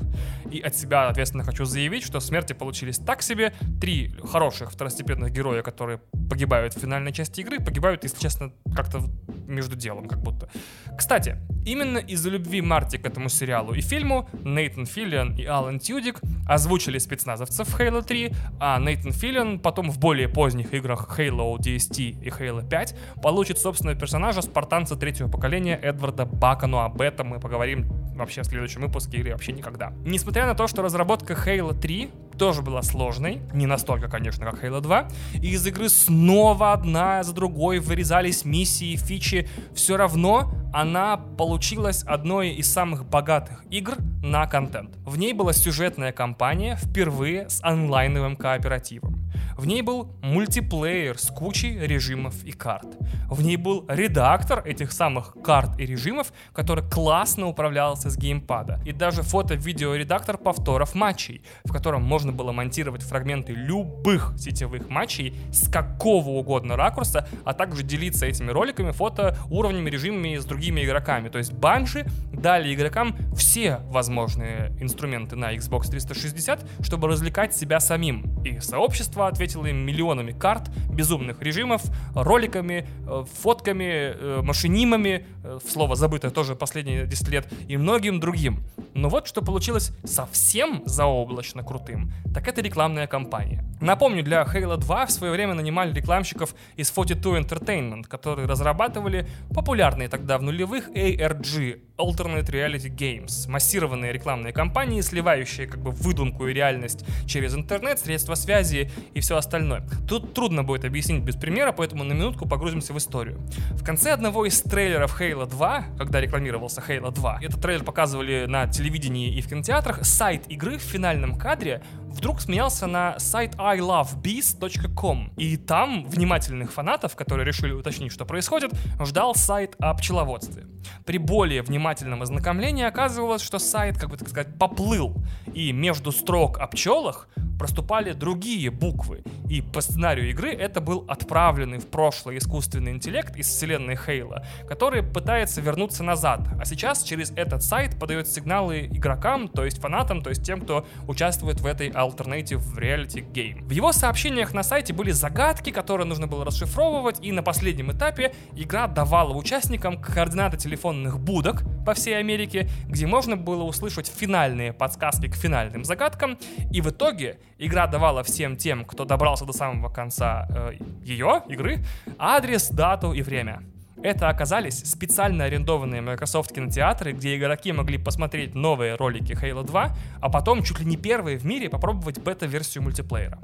И от себя, ответственно, хочу заявить, что смерти получились так себе. Три хороших второстепенных героя, которые погибают в финальной части игры, погибают, если честно, как-то между делом, как будто. Кстати, именно из-за любви Марти к этому сериалу и фильму Нейтан Филлиан и Алан Тюдик озвучили спецназовцев в Halo 3, а Нейтан Филлиан потом в более поздних играх Halo DST и Halo 5 получит собственного персонажа спартанца третьего поколения Эдварда Бака, но об этом мы поговорим вообще в следующем выпуске или вообще никогда. Несмотря на то, что разработка Halo 3 тоже была сложной, не настолько, конечно, как Halo 2, и из игры снова одна за другой вырезались миссии, фичи, все равно она получилась одной из самых богатых игр на контент. В ней была сюжетная кампания впервые с онлайновым кооперативом. В ней был мультиплеер с кучей режимов и карт. В ней был редактор этих самых карт и режимов, который классно управлялся с геймпада. И даже фото-видеоредактор повторов матчей, в котором можно было монтировать фрагменты любых сетевых матчей с какого угодно ракурса, а также делиться этими роликами, фото, уровнями, режимами с другими игроками. То есть банжи дали игрокам все возможные инструменты на Xbox 360, чтобы развлекать себя самим. И сообщество ответило им миллионами карт, безумных режимов, роликами, э, фотками, э, машинимами, э, слово забытое тоже последние 10 лет, и многим другим. Но вот что получилось совсем заоблачно крутым, так это рекламная кампания. Напомню, для Halo 2 в свое время нанимали рекламщиков из 42 Entertainment, которые разрабатывали популярные тогда в нулевых ARG, Alternate Reality Games, массированные рекламные кампании, сливающие как бы выдумку и реальность через интернет, средства связи и все остальное. Тут трудно будет объяснить без примера, поэтому на минутку погрузимся в историю. В конце одного из трейлеров Halo 2, когда рекламировался Halo 2, этот трейлер показывали на телевидении и в кинотеатрах, сайт игры в финальном кадре вдруг сменялся на сайт ilovebees.com. И там внимательных фанатов, которые решили уточнить, что происходит, ждал сайт о пчеловодстве. При более внимательном ознакомлении оказывалось, что сайт, как бы так сказать, поплыл, и между строк о пчелах проступали другие буквы. И по сценарию игры это был отправленный в прошлое искусственный интеллект из вселенной Хейла, который пытается вернуться назад. А сейчас через этот сайт подает сигналы игрокам, то есть фанатам, то есть тем, кто участвует в этой Alternative Reality Game. В его сообщениях на сайте были загадки, которые нужно было расшифровывать, и на последнем этапе игра давала участникам координаты телефонных будок по всей Америке, где можно было услышать финальные подсказки к финальным загадкам, и в итоге игра давала всем тем, кто добрался до самого конца э, ее, игры, адрес, дату и время. Это оказались специально арендованные Microsoft кинотеатры, где игроки могли посмотреть новые ролики Halo 2, а потом чуть ли не первые в мире попробовать бета-версию мультиплеера.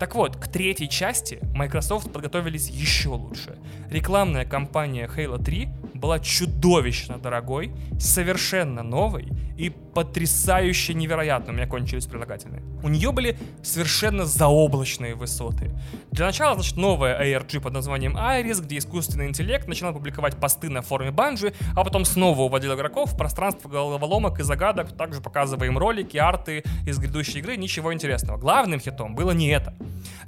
Так вот, к третьей части Microsoft подготовились еще лучше. Рекламная кампания Halo 3 была чудовищно дорогой, совершенно новой и потрясающе невероятной. У меня кончились прилагательные. У нее были совершенно заоблачные высоты. Для начала, значит, новая ARG под названием Iris, где искусственный интеллект начинал публиковать посты на форуме Банжи, а потом снова уводил игроков в пространство головоломок и загадок, также показывая им ролики, арты из грядущей игры, ничего интересного. Главным хитом было не это.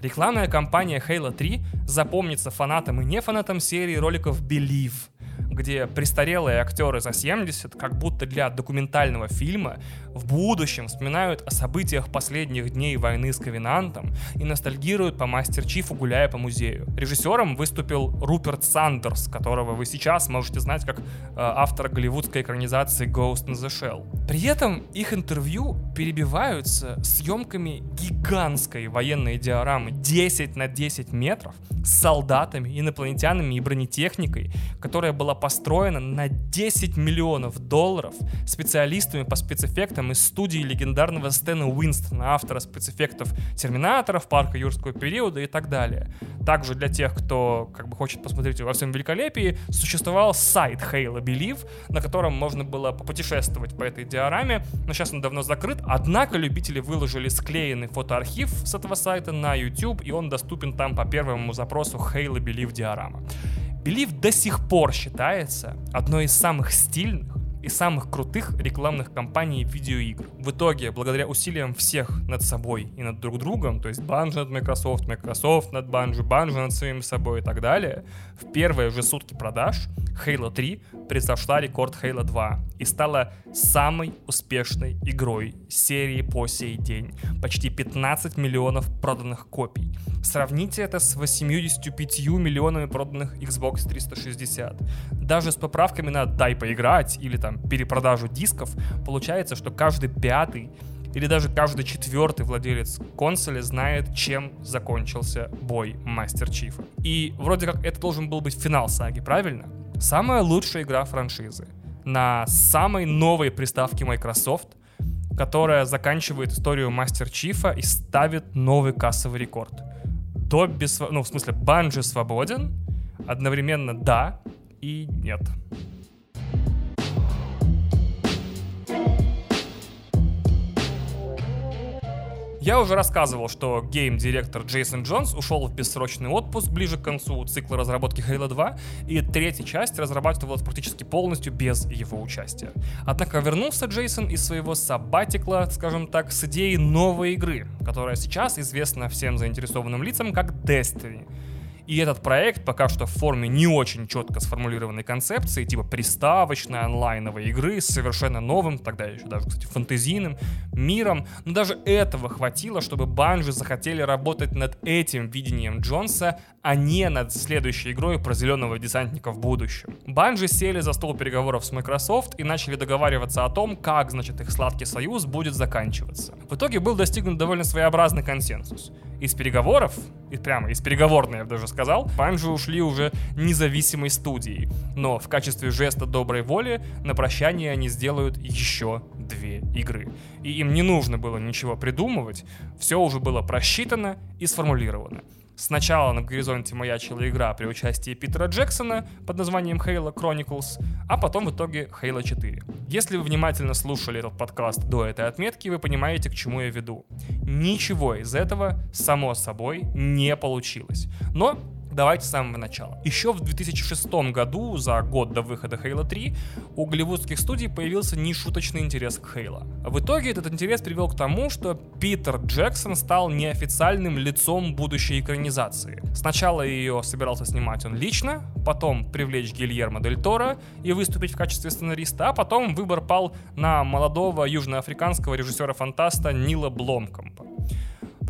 Рекламная кампания Halo 3 запомнится фанатам и не фанатам серии роликов Believe — где престарелые актеры за 70, как будто для документального фильма, в будущем вспоминают о событиях последних дней войны с Ковенантом и ностальгируют по Мастер Чифу, гуляя по музею. Режиссером выступил Руперт Сандерс, которого вы сейчас можете знать как э, автора голливудской экранизации Ghost in the Shell. При этом их интервью перебиваются съемками гигантской военной диорамы 10 на 10 метров с солдатами, инопланетянами и бронетехникой, которая была построена на 10 миллионов долларов специалистами по спецэффектам из студии легендарного Стэна Уинстона, автора спецэффектов Терминаторов, Парка Юрского периода и так далее. Также для тех, кто как бы хочет посмотреть во всем великолепии, существовал сайт Halo Believe, на котором можно было попутешествовать по этой диораме, но сейчас он давно закрыт, однако любители выложили склеенный фотоархив с этого сайта на YouTube, и он доступен там по первому запросу Halo Believe диорама. Believe до сих пор считается одной из самых стильных и самых крутых рекламных кампаний видеоигр. В итоге, благодаря усилиям всех над собой и над друг другом, то есть Bungie над Microsoft, Microsoft над Bungie, Bungie над самим собой и так далее, в первые же сутки продаж Halo 3 превзошла рекорд Halo 2 и стала самой успешной игрой серии по сей день. Почти 15 миллионов проданных копий. Сравните это с 85 миллионами проданных Xbox 360. Даже с поправками на «дай поиграть» или там перепродажу дисков, получается, что каждый пятый или даже каждый четвертый владелец консоли знает, чем закончился бой Мастер Чифа. И вроде как это должен был быть финал саги, правильно? Самая лучшая игра франшизы на самой новой приставке Microsoft, которая заканчивает историю Мастер Чифа и ставит новый кассовый рекорд. Добби, ну в смысле Банжи свободен, одновременно да и нет. Я уже рассказывал, что гейм-директор Джейсон Джонс ушел в бессрочный отпуск ближе к концу цикла разработки Halo 2, и третья часть разрабатывалась практически полностью без его участия. Однако вернулся Джейсон из своего сабатикла, скажем так, с идеей новой игры, которая сейчас известна всем заинтересованным лицам как Destiny. И этот проект пока что в форме не очень четко сформулированной концепции, типа приставочной онлайновой игры с совершенно новым, тогда еще даже, кстати, фантазийным миром. Но даже этого хватило, чтобы Банжи захотели работать над этим видением Джонса, а не над следующей игрой про зеленого десантника в будущем. Банжи сели за стол переговоров с Microsoft и начали договариваться о том, как, значит, их сладкий союз будет заканчиваться. В итоге был достигнут довольно своеобразный консенсус. Из переговоров, и прямо из переговорной, я бы даже сказал, Банжи ушли уже независимой студией. Но в качестве жеста доброй воли на прощание они сделают еще две игры. И им не нужно было ничего придумывать, все уже было просчитано и сформулировано. Сначала на горизонте маячила игра при участии Питера Джексона под названием Halo Chronicles, а потом в итоге Halo 4. Если вы внимательно слушали этот подкаст до этой отметки, вы понимаете, к чему я веду. Ничего из этого, само собой, не получилось. Но Давайте с самого начала. Еще в 2006 году, за год до выхода Halo 3, у голливудских студий появился нешуточный интерес к Halo. В итоге этот интерес привел к тому, что Питер Джексон стал неофициальным лицом будущей экранизации. Сначала ее собирался снимать он лично, потом привлечь Гильермо Дель Торо и выступить в качестве сценариста, а потом выбор пал на молодого южноафриканского режиссера-фантаста Нила Бломкомпа.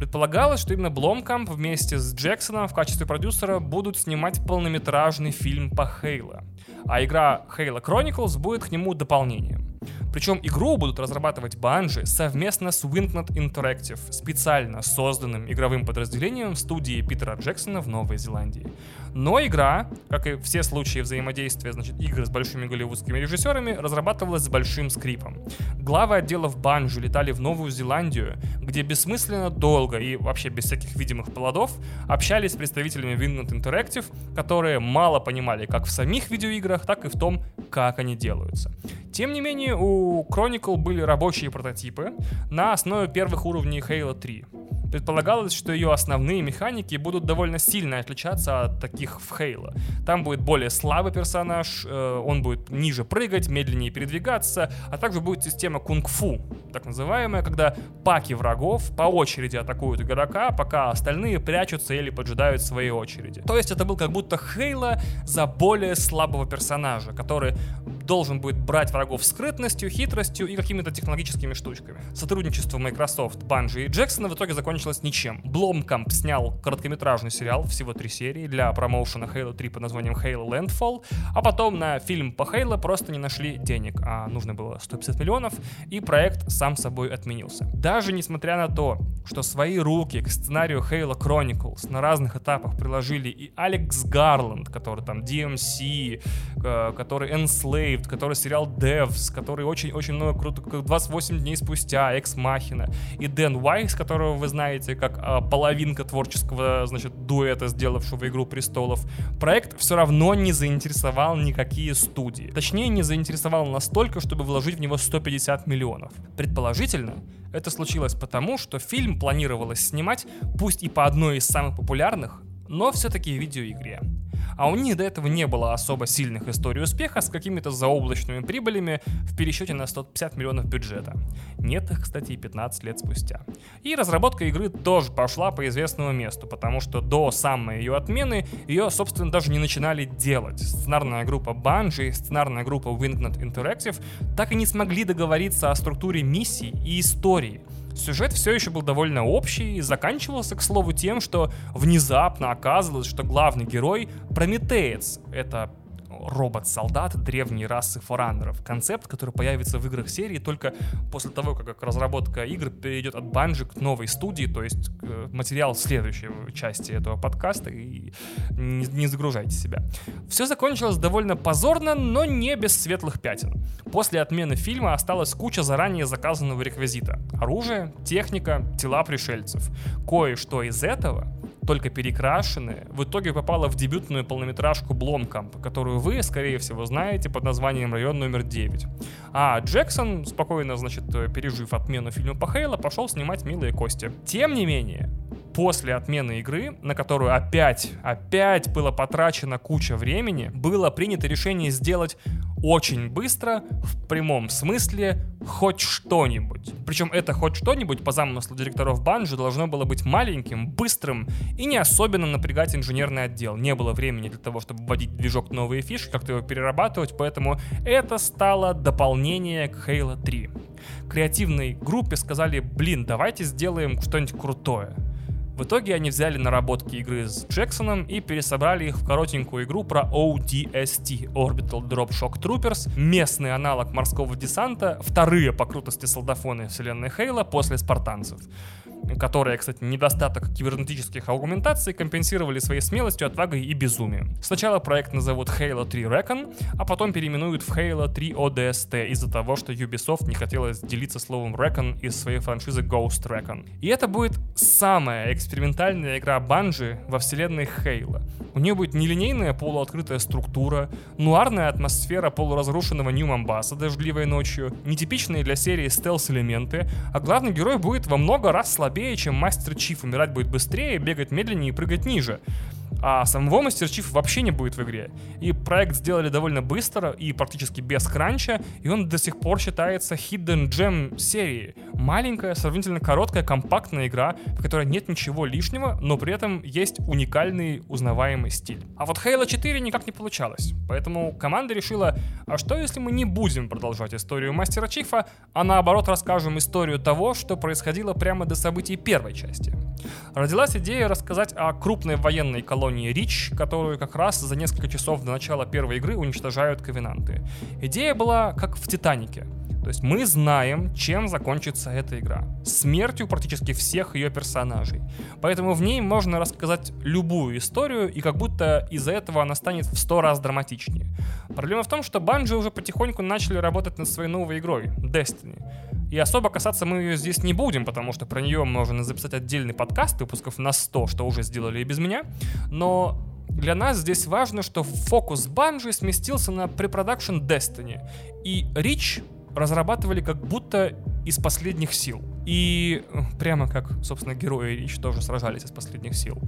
Предполагалось, что именно Бломкамп вместе с Джексоном в качестве продюсера будут снимать полнометражный фильм по Хейла, а игра Halo Chronicles будет к нему дополнением. Причем игру будут разрабатывать Bungie совместно с Wingnet Interactive, специально созданным игровым подразделением студии Питера Джексона в Новой Зеландии. Но игра, как и все случаи взаимодействия значит, игр с большими голливудскими режиссерами, разрабатывалась с большим скрипом. Главы отделов Bungie летали в Новую Зеландию, где бессмысленно долго и вообще без всяких видимых плодов общались с представителями Wingnet Interactive, которые мало понимали как в самих видеоиграх, так и в том, как они делаются. Тем не менее, у Chronicle были рабочие прототипы на основе первых уровней Halo 3. Предполагалось, что ее основные механики будут довольно сильно отличаться от таких в Halo. Там будет более слабый персонаж, э, он будет ниже прыгать, медленнее передвигаться, а также будет система кунг-фу, так называемая, когда паки врагов по очереди атакуют игрока, пока остальные прячутся или поджидают своей очереди. То есть это был как будто Хейла за более слабого персонажа, который должен будет брать врагов скрытностью, хитростью и какими-то технологическими штучками. Сотрудничество Microsoft, Bungie и Джексона в итоге закончилось ничем. Бломкамп снял короткометражный сериал, всего три серии, для промоушена Halo 3 под названием Halo Landfall, а потом на фильм по Halo просто не нашли денег, а нужно было 150 миллионов, и проект сам собой отменился. Даже несмотря на то, что свои руки к сценарию Halo Chronicles на разных этапах приложили и Алекс Гарланд, который там DMC, э, который Enslaved, который сериал Devs, который очень-очень много круто, как 28 дней спустя, Экс Махина, и Дэн Уайс, которого вы знаете как а, половинка творческого, значит, дуэта, сделавшего Игру Престолов, проект все равно не заинтересовал никакие студии. Точнее, не заинтересовал настолько, чтобы вложить в него 150 миллионов. Предположительно, это случилось потому, что фильм планировалось снимать, пусть и по одной из самых популярных, но все-таки видеоигре а у них до этого не было особо сильных историй успеха с какими-то заоблачными прибылями в пересчете на 150 миллионов бюджета. Нет их, кстати, и 15 лет спустя. И разработка игры тоже пошла по известному месту, потому что до самой ее отмены ее, собственно, даже не начинали делать. Сценарная группа Bungie и сценарная группа Wingnet Interactive так и не смогли договориться о структуре миссий и истории — Сюжет все еще был довольно общий и заканчивался, к слову, тем, что внезапно оказывалось, что главный герой — Прометеец. Это робот-солдат древней расы фораннеров. Концепт, который появится в играх серии только после того, как разработка игр перейдет от Bungie к новой студии, то есть э, материал следующей части этого подкаста, и не, не загружайте себя. Все закончилось довольно позорно, но не без светлых пятен. После отмены фильма осталась куча заранее заказанного реквизита. Оружие, техника, тела пришельцев. Кое-что из этого только перекрашенная, в итоге попала в дебютную полнометражку Бломкамп, которую вы, скорее всего, знаете под названием «Район номер 9». А Джексон, спокойно, значит, пережив отмену фильма по Хейла, пошел снимать «Милые кости». Тем не менее, после отмены игры, на которую опять, опять было потрачено куча времени, было принято решение сделать очень быстро, в прямом смысле, хоть что-нибудь. Причем это хоть что-нибудь, по замыслу директоров Банжи, должно было быть маленьким, быстрым и не особенно напрягать инженерный отдел. Не было времени для того, чтобы вводить движок новые фишки, как-то его перерабатывать, поэтому это стало дополнение к Halo 3. Креативной группе сказали, блин, давайте сделаем что-нибудь крутое. В итоге они взяли наработки игры с Джексоном и пересобрали их в коротенькую игру про ODST — Orbital Drop Shock Troopers, местный аналог морского десанта, вторые по крутости солдафоны вселенной Хейла после спартанцев которые, кстати, недостаток кибернетических аргументаций компенсировали своей смелостью, отвагой и безумием. Сначала проект назовут Halo 3 Recon, а потом переименуют в Halo 3 ODST из-за того, что Ubisoft не хотела делиться словом Recon из своей франшизы Ghost Recon. И это будет самая экспериментальная игра Bungie во вселенной Halo. У нее будет нелинейная полуоткрытая структура, нуарная атмосфера полуразрушенного Нью-Мамбаса дождливой ночью, нетипичные для серии стелс-элементы, а главный герой будет во много раз слабее слабее, чем Мастер Чиф. Умирать будет быстрее, бегать медленнее и прыгать ниже. А самого Мастер Чиф вообще не будет в игре. И проект сделали довольно быстро и практически без кранча, и он до сих пор считается Hidden Gem серии. Маленькая, сравнительно короткая, компактная игра, в которой нет ничего лишнего, но при этом есть уникальный узнаваемый стиль. А вот Halo 4 никак не получалось. Поэтому команда решила, а что если мы не будем продолжать историю Мастера Чифа, а наоборот расскажем историю того, что происходило прямо до событий первой части. Родилась идея рассказать о крупной военной колонии Рич, которую как раз за несколько часов до начала первой игры уничтожают ковенанты. Идея была как в Титанике. То есть мы знаем, чем закончится эта игра. Смертью практически всех ее персонажей. Поэтому в ней можно рассказать любую историю, и как будто из-за этого она станет в сто раз драматичнее. Проблема в том, что Bungie уже потихоньку начали работать над своей новой игрой, Destiny. И особо касаться мы ее здесь не будем, потому что про нее можно записать отдельный подкаст, выпусков на 100, что уже сделали и без меня. Но для нас здесь важно, что фокус Bungie сместился на препродакшн Destiny. И Rich разрабатывали как будто из последних сил. И э, прямо как, собственно, герои Рич тоже сражались из последних сил.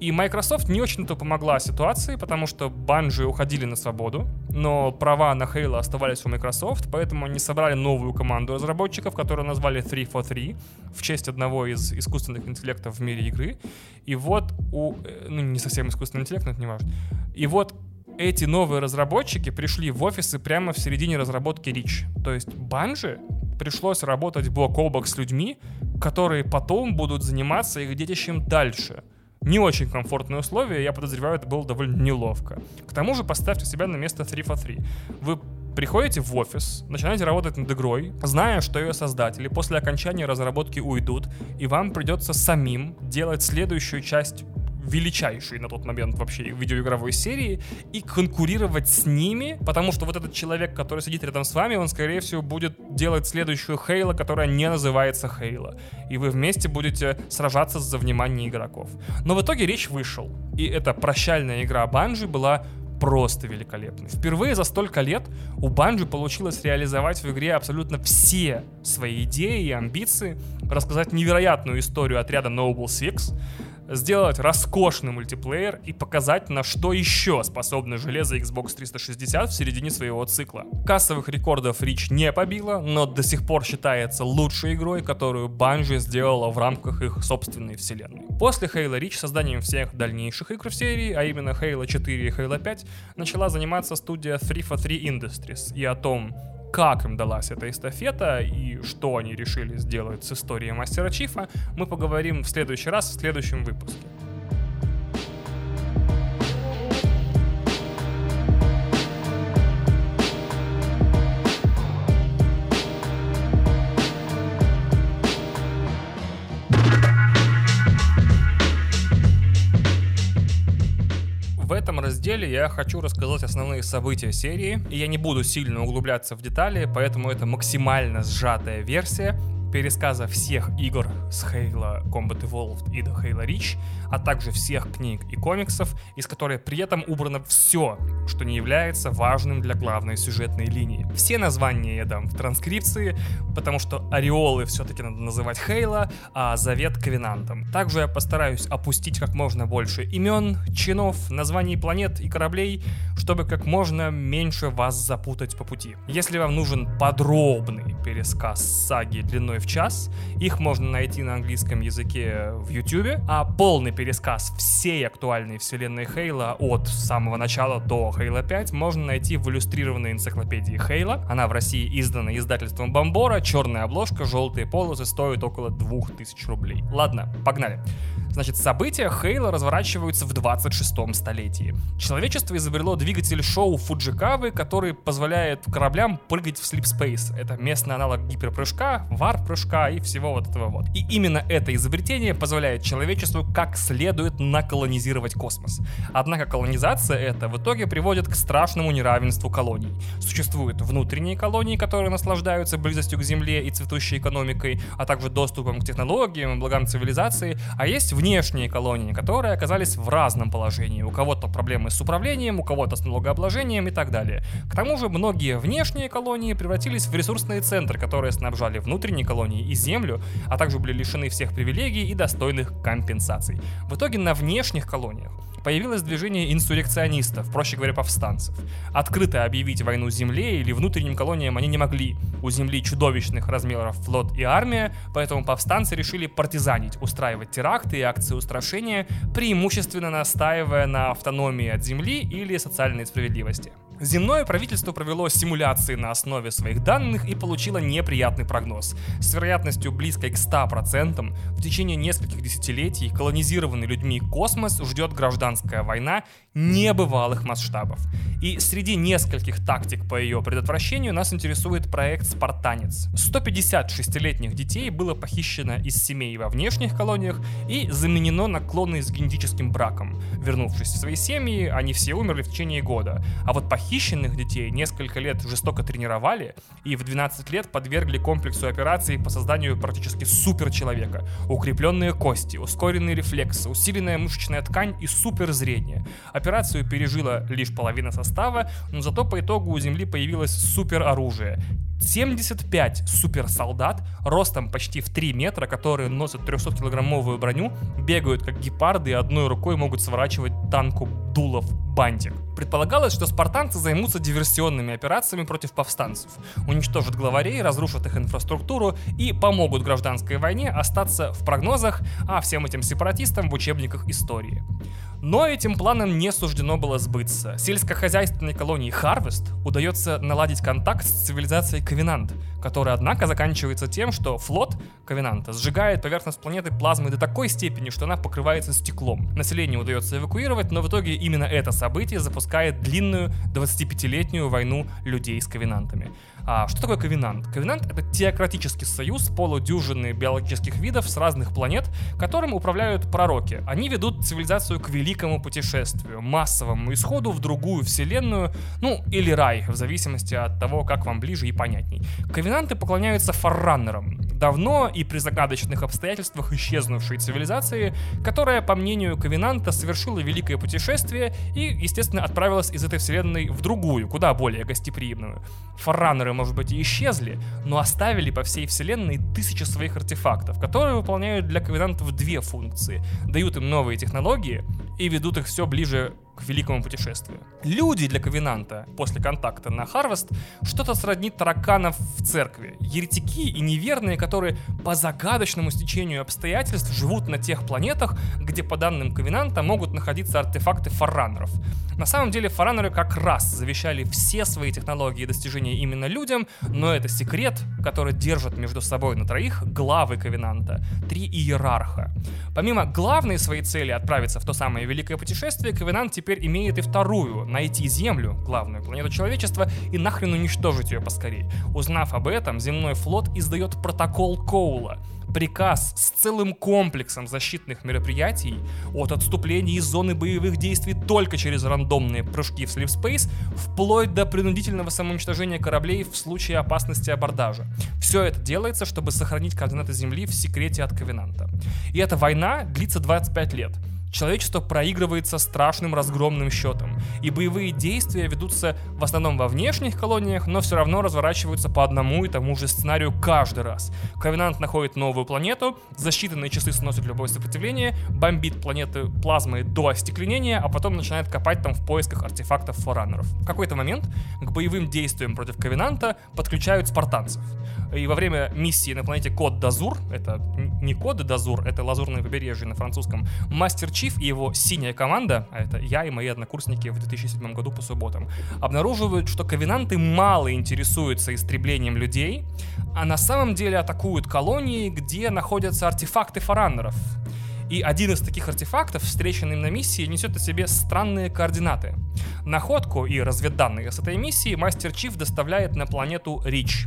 И Microsoft не очень-то помогла ситуации, потому что банжи уходили на свободу, но права на Halo оставались у Microsoft, поэтому они собрали новую команду разработчиков, которую назвали 343 в честь одного из искусственных интеллектов в мире игры. И вот у... Э, ну, не совсем искусственный интеллект, но это не важно. И вот эти новые разработчики пришли в офисы прямо в середине разработки Rich. То есть Банжи пришлось работать бок о бок с людьми, которые потом будут заниматься их детищем дальше. Не очень комфортные условия, я подозреваю, это было довольно неловко. К тому же поставьте себя на место 3 for 3. Вы приходите в офис, начинаете работать над игрой, зная, что ее создатели после окончания разработки уйдут, и вам придется самим делать следующую часть величайшей на тот момент вообще видеоигровой серии, и конкурировать с ними, потому что вот этот человек, который сидит рядом с вами, он, скорее всего, будет делать следующую Хейла, которая не называется Хейла. И вы вместе будете сражаться за внимание игроков. Но в итоге речь вышел. И эта прощальная игра Банжи была просто великолепный. Впервые за столько лет у Банжи получилось реализовать в игре абсолютно все свои идеи и амбиции, рассказать невероятную историю отряда Noble Six, сделать роскошный мультиплеер и показать, на что еще способно железо Xbox 360 в середине своего цикла. Кассовых рекордов Рич не побила, но до сих пор считается лучшей игрой, которую Bungie сделала в рамках их собственной вселенной. После Halo Reach созданием всех дальнейших игр в серии, а именно Halo 4 и Halo 5, начала заниматься студия 343 Industries, и о том, как им далась эта эстафета и что они решили сделать с историей Мастера Чифа, мы поговорим в следующий раз в следующем выпуске. Разделе я хочу рассказать основные события серии, и я не буду сильно углубляться в детали, поэтому это максимально сжатая версия пересказа всех игр с Halo Combat Evolved и до Halo Reach, а также всех книг и комиксов, из которой при этом убрано все, что не является важным для главной сюжетной линии. Все названия я дам в транскрипции, потому что ореолы все-таки надо называть Хейла, а Завет Ковенантом. Также я постараюсь опустить как можно больше имен, чинов, названий планет и кораблей, чтобы как можно меньше вас запутать по пути. Если вам нужен подробный пересказ саги длиной в час, их можно найти на английском языке в YouTube, а полный пересказ всей актуальной вселенной Хейла от самого начала до Halo 5 можно найти в иллюстрированной энциклопедии Хейла. Она в России издана издательством Бомбора, черная обложка, желтые полосы, стоит около 2000 рублей. Ладно, погнали. Значит, события Хейла разворачиваются в 26-м столетии. Человечество изобрело двигатель шоу Фуджикавы, который позволяет кораблям прыгать в слипспейс. Это местный аналог гиперпрыжка, варп-прыжка и всего вот этого вот. И именно это изобретение позволяет человечеству как следует наколонизировать космос. Однако колонизация эта в итоге приводит к страшному неравенству колоний. Существуют внутренние колонии, которые наслаждаются близостью к Земле и цветущей экономикой, а также доступом к технологиям и благам цивилизации, а есть внешние колонии, которые оказались в разном положении. У кого-то проблемы с управлением, у кого-то с налогообложением и так далее. К тому же многие внешние колонии превратились в ресурсные центры, которые снабжали внутренние колонии и землю, а также были лишены всех привилегий и достойных компенсаций. В итоге на внешних колониях появилось движение инсурекционистов, проще говоря, повстанцев. Открыто объявить войну Земле или внутренним колониям они не могли. У Земли чудовищных размеров флот и армия, поэтому повстанцы решили партизанить, устраивать теракты и акции устрашения, преимущественно настаивая на автономии от Земли или социальной справедливости. Земное правительство провело симуляции на основе своих данных и получило неприятный прогноз. С вероятностью близкой к 100% в течение нескольких десятилетий колонизированный людьми космос ждет гражданская война небывалых масштабов. И среди нескольких тактик по ее предотвращению нас интересует проект «Спартанец». 156-летних детей было похищено из семей во внешних колониях и заменено на клоны с генетическим браком. Вернувшись в свои семьи, они все умерли в течение года. А вот похищенных детей несколько лет жестоко тренировали и в 12 лет подвергли комплексу операций по созданию практически суперчеловека. Укрепленные кости, ускоренные рефлексы, усиленная мышечная ткань и суперзрение. Операцию пережила лишь половина состава, но зато по итогу у Земли появилось супероружие. 75 суперсолдат ростом почти в 3 метра, которые носят 300-килограммовую броню, бегают как гепарды и одной рукой могут сворачивать танку дулов бантик. Предполагалось, что спартанцы займутся диверсионными операциями против повстанцев, уничтожат главарей, разрушат их инфраструктуру и помогут гражданской войне остаться в прогнозах, а всем этим сепаратистам в учебниках истории. Но этим планам не суждено было сбыться. Сельскохозяйственной колонии Харвест удается наладить контакт с цивилизацией Ковенант, которая, однако, заканчивается тем, что флот Ковенанта сжигает поверхность планеты плазмой до такой степени, что она покрывается стеклом. Население удается эвакуировать, но в итоге именно это событие запускает длинную 25-летнюю войну людей с Ковенантами. А что такое ковенант? Ковенант — это теократический союз полудюжины биологических видов с разных планет, которым управляют пророки. Они ведут цивилизацию к великому путешествию, массовому исходу в другую вселенную, ну или рай, в зависимости от того, как вам ближе и понятней. Ковенанты поклоняются форраннерам, давно и при загадочных обстоятельствах исчезнувшей цивилизации, которая, по мнению Ковенанта, совершила великое путешествие и, естественно, отправилась из этой вселенной в другую, куда более гостеприимную. Форраннеры может быть, и исчезли, но оставили по всей вселенной тысячи своих артефактов, которые выполняют для ковенантов две функции. Дают им новые технологии и ведут их все ближе к великому путешествию. Люди для Ковенанта после контакта на Харвест что-то сродни тараканов в церкви. Еретики и неверные, которые по загадочному стечению обстоятельств живут на тех планетах, где по данным Ковенанта могут находиться артефакты форранеров. На самом деле форранеры как раз завещали все свои технологии и достижения именно людям, но это секрет, который держат между собой на троих главы Ковенанта, три иерарха. Помимо главной своей цели отправиться в то самое великое путешествие, Ковенант теперь имеет и вторую — найти Землю, главную планету человечества, и нахрен уничтожить ее поскорее. Узнав об этом, земной флот издает протокол Коула. приказ с целым комплексом защитных мероприятий от отступления из зоны боевых действий только через рандомные прыжки в Sleep Space, вплоть до принудительного самоуничтожения кораблей в случае опасности абордажа. Все это делается, чтобы сохранить координаты Земли в секрете от Ковенанта. И эта война длится 25 лет человечество проигрывается страшным разгромным счетом, и боевые действия ведутся в основном во внешних колониях, но все равно разворачиваются по одному и тому же сценарию каждый раз. Ковенант находит новую планету, за считанные часы сносит любое сопротивление, бомбит планеты плазмой до остекленения, а потом начинает копать там в поисках артефактов фораннеров. В какой-то момент к боевым действиям против Ковенанта подключают спартанцев. И во время миссии на планете Код Дазур, это не Код Дазур, это лазурное побережье на французском, Мастер Чиф и его синяя команда, а это я и мои однокурсники в 2007 году по субботам, обнаруживают, что ковенанты мало интересуются истреблением людей, а на самом деле атакуют колонии, где находятся артефакты фараннеров. И один из таких артефактов, встреченный на миссии, несет о себе странные координаты. Находку и разведданные с этой миссии Мастер Чиф доставляет на планету Рич.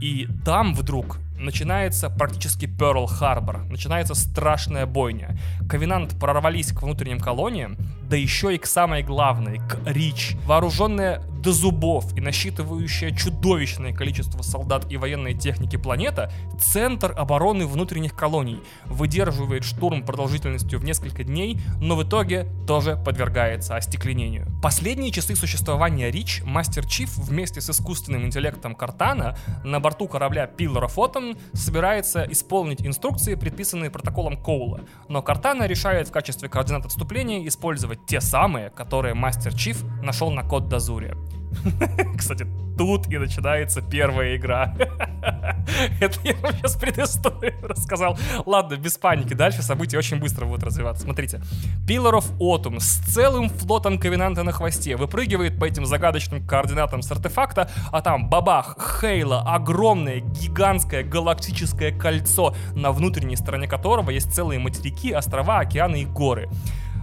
И там вдруг начинается практически Перл Харбор, начинается страшная бойня. Ковенант прорвались к внутренним колониям, да еще и к самой главной, к Рич. Вооруженная до зубов и насчитывающая чудовищное количество солдат и военной техники планета, центр обороны внутренних колоний, выдерживает штурм продолжительностью в несколько дней, но в итоге тоже подвергается остекленению. Последние часы существования Рич Мастер Чиф вместе с искусственным интеллектом Картана на борту корабля Pillar of Собирается исполнить инструкции, предписанные протоколом Коула, но Картана решает в качестве координат отступления использовать те самые, которые Мастер Чиф нашел на код Дазуре. Кстати, тут и начинается первая игра. Это я вам сейчас предысторию рассказал. Ладно, без паники. Дальше события очень быстро будут развиваться. Смотрите. Pillar of Autumn с целым флотом Ковенанта на хвосте выпрыгивает по этим загадочным координатам с артефакта, а там бабах, Хейла, огромное, гигантское галактическое кольцо, на внутренней стороне которого есть целые материки, острова, океаны и горы.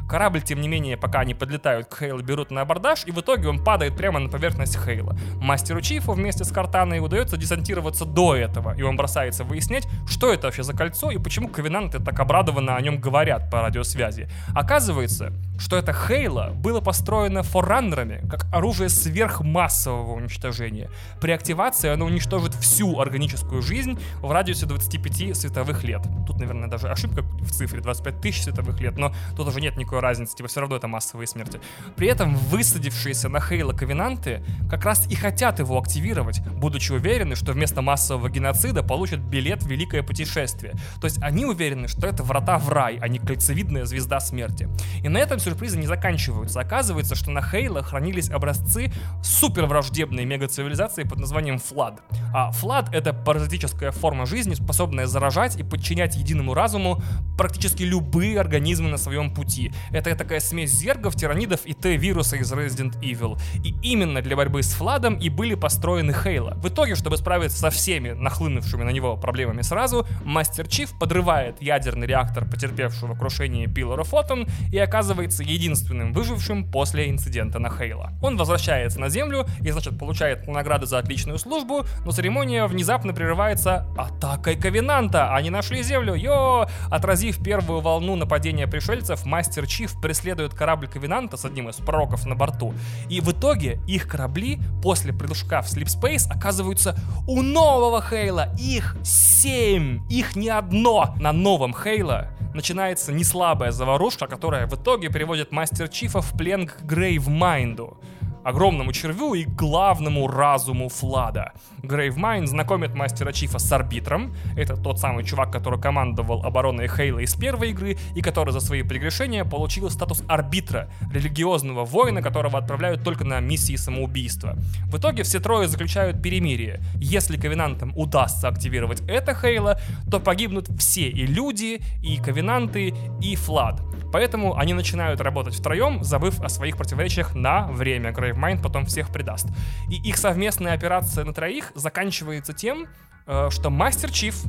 Корабль, тем не менее, пока они подлетают к Хейлу, берут на абордаж, и в итоге он падает прямо на поверхность Хейла. Мастеру Чифу вместе с Картаной удается десантироваться до этого, и он бросается выяснять, что это вообще за кольцо и почему ковенанты так обрадованно о нем говорят по радиосвязи. Оказывается, что это Хейла было построено форраннерами как оружие сверхмассового уничтожения. При активации оно уничтожит всю органическую жизнь в радиусе 25 световых лет. Тут, наверное, даже ошибка в цифре 25 тысяч световых лет, но тут уже нет никакой разницы, типа все равно это массовые смерти. При этом высадившиеся на Хейла ковенанты как раз и хотят его активировать, будучи уверены, что вместо массового геноцида получат билет в великое путешествие. То есть они уверены, что это врата в рай, а не кольцевидная звезда смерти. И на этом сюрпризы не заканчиваются. Оказывается, что на Хейла хранились образцы супер враждебной мегацивилизации под названием Флад. А Флад — это паразитическая форма жизни, способная заражать и подчинять единому разуму практически любые организмы на своем пути. Это такая смесь зергов, тиранидов и Т-вируса из Resident Evil. И именно для борьбы с Фладом и были построены Хейла. В итоге, чтобы справиться со всеми нахлынувшими на него проблемами сразу, Мастер Чиф подрывает ядерный реактор потерпевшего крушение of Autumn и оказывается единственным выжившим после инцидента на Хейла. Он возвращается на Землю и, значит, получает награды за отличную службу, но церемония внезапно прерывается атакой Ковенанта. Они нашли Землю, йо! Отразив первую волну нападения пришельцев, Мастер Чиф преследует корабль Ковенанта с одним из пророков на борту. И в итоге их корабли после прыжка в Sleep Space оказываются у нового Хейла. Их семь, их не одно. На новом Хейла начинается неслабая заварушка, которая в итоге приводит Мастер Чифа в плен к Грейв Майнду огромному червю и главному разуму Flood а. Gravemind знакомит мастера Чифа с арбитром. Это тот самый чувак, который командовал обороной Halo из первой игры и который за свои прегрешения получил статус арбитра, религиозного воина, которого отправляют только на миссии самоубийства. В итоге все трое заключают перемирие. Если ковенантам удастся активировать это Halo, то погибнут все и люди, и ковенанты, и Flood. Поэтому они начинают работать втроем, забыв о своих противоречиях на время. Gravemind потом всех предаст. И их совместная операция на троих заканчивается тем, э, что Master Chief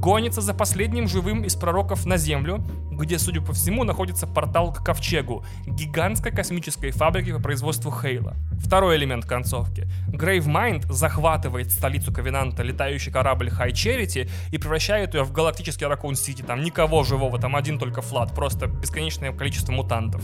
гонится за последним живым из пророков на Землю, где, судя по всему, находится портал к Ковчегу, гигантской космической фабрике по производству Halo. Второй элемент концовки. Gravemind захватывает столицу Ковенанта, летающий корабль High Charity, и превращает ее в галактический Raccoon City. Там никого живого, там один только Flood, просто бесконечное количество мутантов.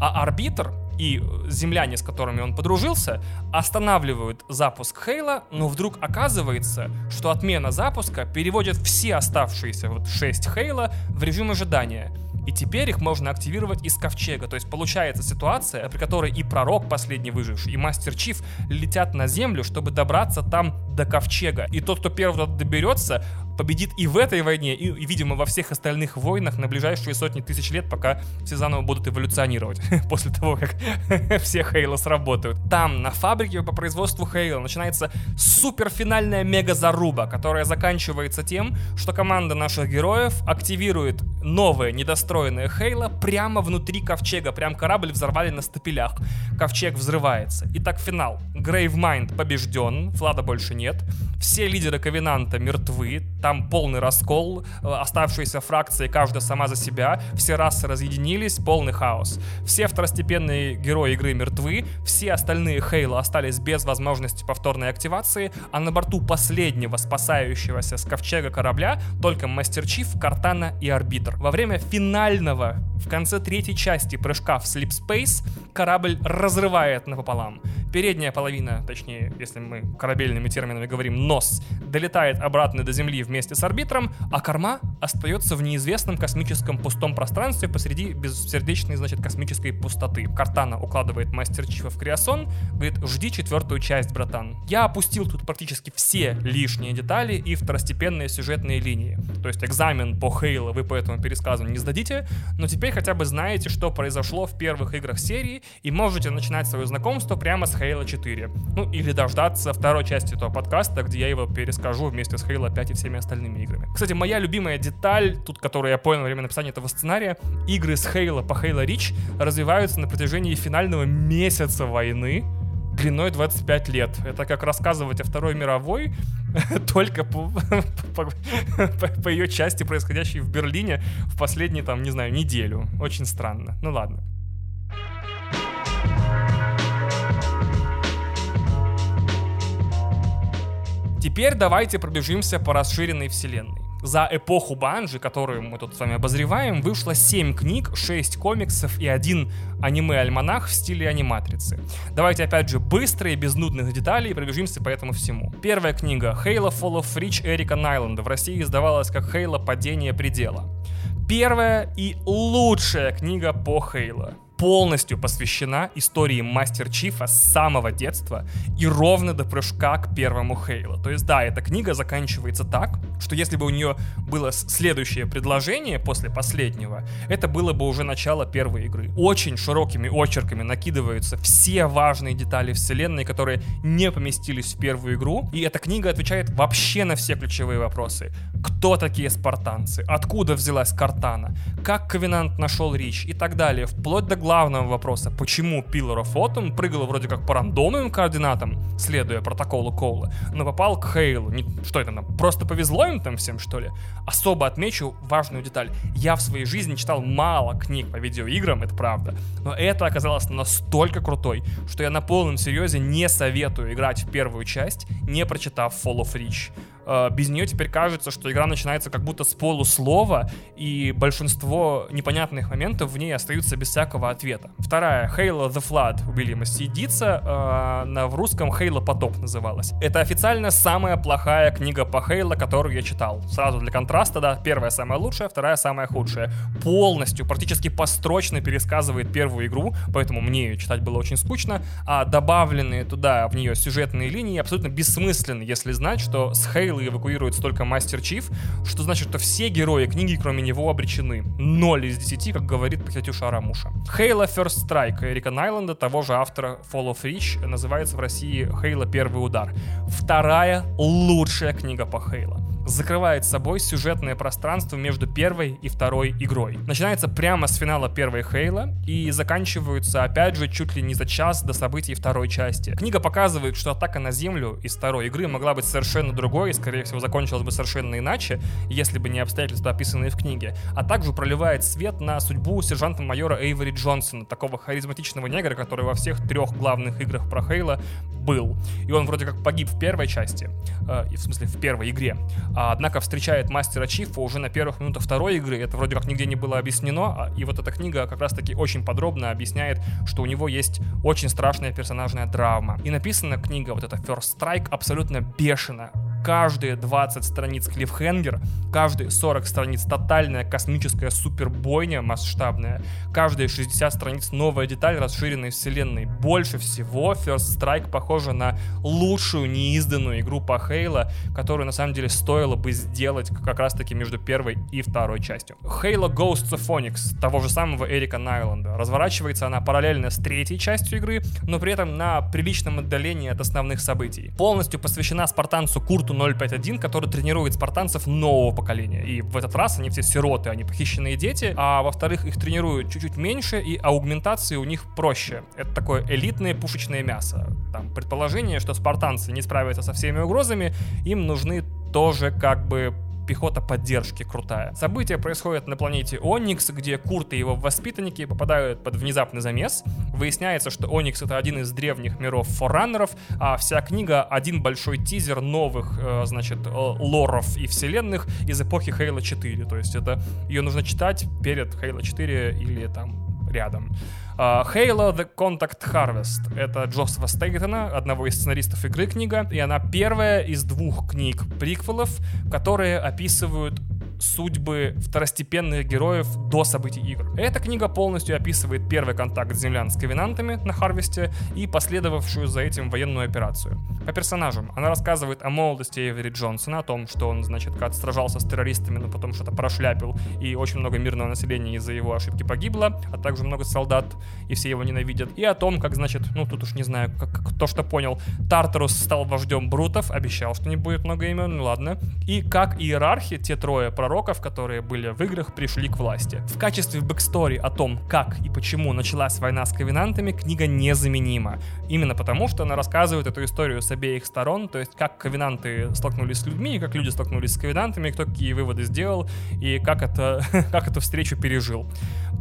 А Арбитр и земляне, с которыми он подружился, останавливают запуск Хейла, но вдруг оказывается, что отмена запуска переводит все оставшиеся вот 6 Хейла в режим ожидания. И теперь их можно активировать из ковчега. То есть получается ситуация, при которой и пророк, последний выживший, и мастер Чиф летят на землю, чтобы добраться там до ковчега. И тот, кто первый доберется, победит и в этой войне, и, и, видимо, во всех остальных войнах на ближайшие сотни тысяч лет, пока все заново будут эволюционировать после того, как все Хейла сработают. Там, на фабрике по производству Хейла, начинается суперфинальная мега-заруба, которая заканчивается тем, что команда наших героев активирует новое недостроенное Хейла прямо внутри ковчега. Прям корабль взорвали на стапелях. Ковчег взрывается. Итак, финал. Грейвмайнд побежден, Флада больше нет. Все лидеры Ковенанта мертвы, там полный раскол, э, оставшиеся фракции, каждая сама за себя, все расы разъединились, полный хаос. Все второстепенные герои игры мертвы, все остальные Хейла остались без возможности повторной активации, а на борту последнего спасающегося с ковчега корабля только Мастер Чиф, Картана и Арбитр. Во время финального, в конце третьей части прыжка в Sleep Space, корабль разрывает напополам. Передняя половина, точнее, если мы корабельными терминами говорим, нос, долетает обратно до Земли вместе с арбитром, а корма остается в неизвестном космическом пустом пространстве посреди бессердечной, значит, космической пустоты. Картана укладывает мастер Чифа в криосон, говорит, жди четвертую часть, братан. Я опустил тут практически все лишние детали и второстепенные сюжетные линии. То есть экзамен по Хейлу вы по этому пересказу не сдадите, но теперь хотя бы знаете, что произошло в первых играх серии, и можете начинать свое знакомство прямо с Halo 4. Ну, или дождаться второй части этого подкаста, где я его перескажу вместе с Halo 5 и всеми остальными играми. Кстати, моя любимая деталь, тут, которую я понял во время написания этого сценария, игры с Halo по Halo Reach развиваются на протяжении финального месяца войны, длиной 25 лет. Это как рассказывать о Второй мировой, только по, по, по, по ее части, происходящей в Берлине в последние, там, не знаю, неделю. Очень странно. Ну ладно. Теперь давайте пробежимся по расширенной вселенной. За эпоху Банжи, которую мы тут с вами обозреваем, вышло 7 книг, 6 комиксов и один аниме-альманах в стиле аниматрицы. Давайте опять же быстро и без нудных деталей пробежимся по этому всему. Первая книга Halo Fall of Reach Эрика Найланда в России издавалась как Halo Падение предела. Первая и лучшая книга по Halo полностью посвящена истории Мастер Чифа с самого детства и ровно до прыжка к первому Хейлу. То есть, да, эта книга заканчивается так, что если бы у нее было следующее предложение после последнего, это было бы уже начало первой игры. Очень широкими очерками накидываются все важные детали вселенной, которые не поместились в первую игру, и эта книга отвечает вообще на все ключевые вопросы. Кто такие спартанцы? Откуда взялась Картана? Как Ковенант нашел Рич? И так далее, вплоть до главного вопроса, почему Pillar of Autumn прыгал вроде как по рандомным координатам, следуя протоколу Коула, но попал к Хейлу. Не, что это, нам просто повезло им там всем, что ли? Особо отмечу важную деталь. Я в своей жизни читал мало книг по видеоиграм, это правда, но это оказалось настолько крутой, что я на полном серьезе не советую играть в первую часть, не прочитав Fall of Reach. Э, без нее теперь кажется, что игра начинается как будто с полуслова, и большинство непонятных моментов в ней остаются без всякого ответа. Вторая, Halo The Flood Уильяма Сидица, э, в русском Halo Потоп называлась. Это официально самая плохая книга по Halo, которую я читал. Сразу для контраста, да, первая самая лучшая, вторая самая худшая. Полностью, практически построчно пересказывает первую игру, поэтому мне ее читать было очень скучно, а добавленные туда в нее сюжетные линии абсолютно бессмысленны, если знать, что с Halo силы эвакуируется только Мастер Чиф, что значит, что все герои книги, кроме него, обречены. 0 из 10, как говорит Катюша Арамуша. Хейла First Strike Эрика Найланда, того же автора Fall of Reach, называется в России Хейла Первый удар. Вторая лучшая книга по Хейла. закрывает собой сюжетное пространство между первой и второй игрой. Начинается прямо с финала первой Хейла и заканчиваются опять же чуть ли не за час до событий второй части. Книга показывает, что атака на Землю из второй игры могла быть совершенно другой и, скорее всего, закончилась бы совершенно иначе, если бы не обстоятельства, описанные в книге, а также проливает свет на судьбу сержанта-майора Эйвори Джонсона, такого харизматичного негра, который во всех трех главных играх про Хейла был. И он вроде как погиб в первой части, э, в смысле в первой игре, а, однако встречает мастера Чифа уже на первых минутах второй игры, это вроде как нигде не было объяснено, а, и вот эта книга как раз таки очень подробно объясняет, что у него есть очень страшная персонажная драма. И написана книга, вот эта First Strike, абсолютно бешено каждые 20 страниц клиффхенгер, каждые 40 страниц тотальная космическая супербойня масштабная, каждые 60 страниц новая деталь расширенной вселенной. Больше всего First Strike похожа на лучшую неизданную игру по Хейла, которую на самом деле стоило бы сделать как раз таки между первой и второй частью. Halo Ghosts of Phoenix, того же самого Эрика Найланда. Разворачивается она параллельно с третьей частью игры, но при этом на приличном отдалении от основных событий. Полностью посвящена спартанцу Курту 051, который тренирует спартанцев нового поколения. И в этот раз они все сироты, они похищенные дети, а во-вторых, их тренируют чуть-чуть меньше, и аугментации у них проще. Это такое элитное пушечное мясо. Там предположение, что спартанцы не справятся со всеми угрозами, им нужны тоже как бы пехота поддержки крутая. События происходят на планете Оникс, где Курт и его воспитанники попадают под внезапный замес. Выясняется, что Оникс это один из древних миров форраннеров, а вся книга один большой тизер новых, э, значит, э, лоров и вселенных из эпохи Хейла 4. То есть это ее нужно читать перед Хейла 4 или там рядом. Uh, Halo The Contact Harvest. Это Джозефа Стейтона, одного из сценаристов игры книга, и она первая из двух книг приквелов, которые описывают судьбы второстепенных героев до событий игр. Эта книга полностью описывает первый контакт землян с ковенантами на Харвесте и последовавшую за этим военную операцию. По персонажам она рассказывает о молодости Эвери Джонсона, о том, что он, значит, как сражался с террористами, но потом что-то прошляпил, и очень много мирного населения из-за его ошибки погибло, а также много солдат, и все его ненавидят. И о том, как, значит, ну тут уж не знаю, как, как то, что понял, Тартарус стал вождем Брутов, обещал, что не будет много имен, ну ладно. И как иерархи, те трое пророков, которые были в играх, пришли к власти. В качестве backstory о том, как и почему началась война с ковенантами, книга незаменима. Именно потому, что она рассказывает эту историю с обеих сторон, то есть как ковенанты столкнулись с людьми, как люди столкнулись с ковенантами, кто какие выводы сделал и как, это, как эту встречу пережил.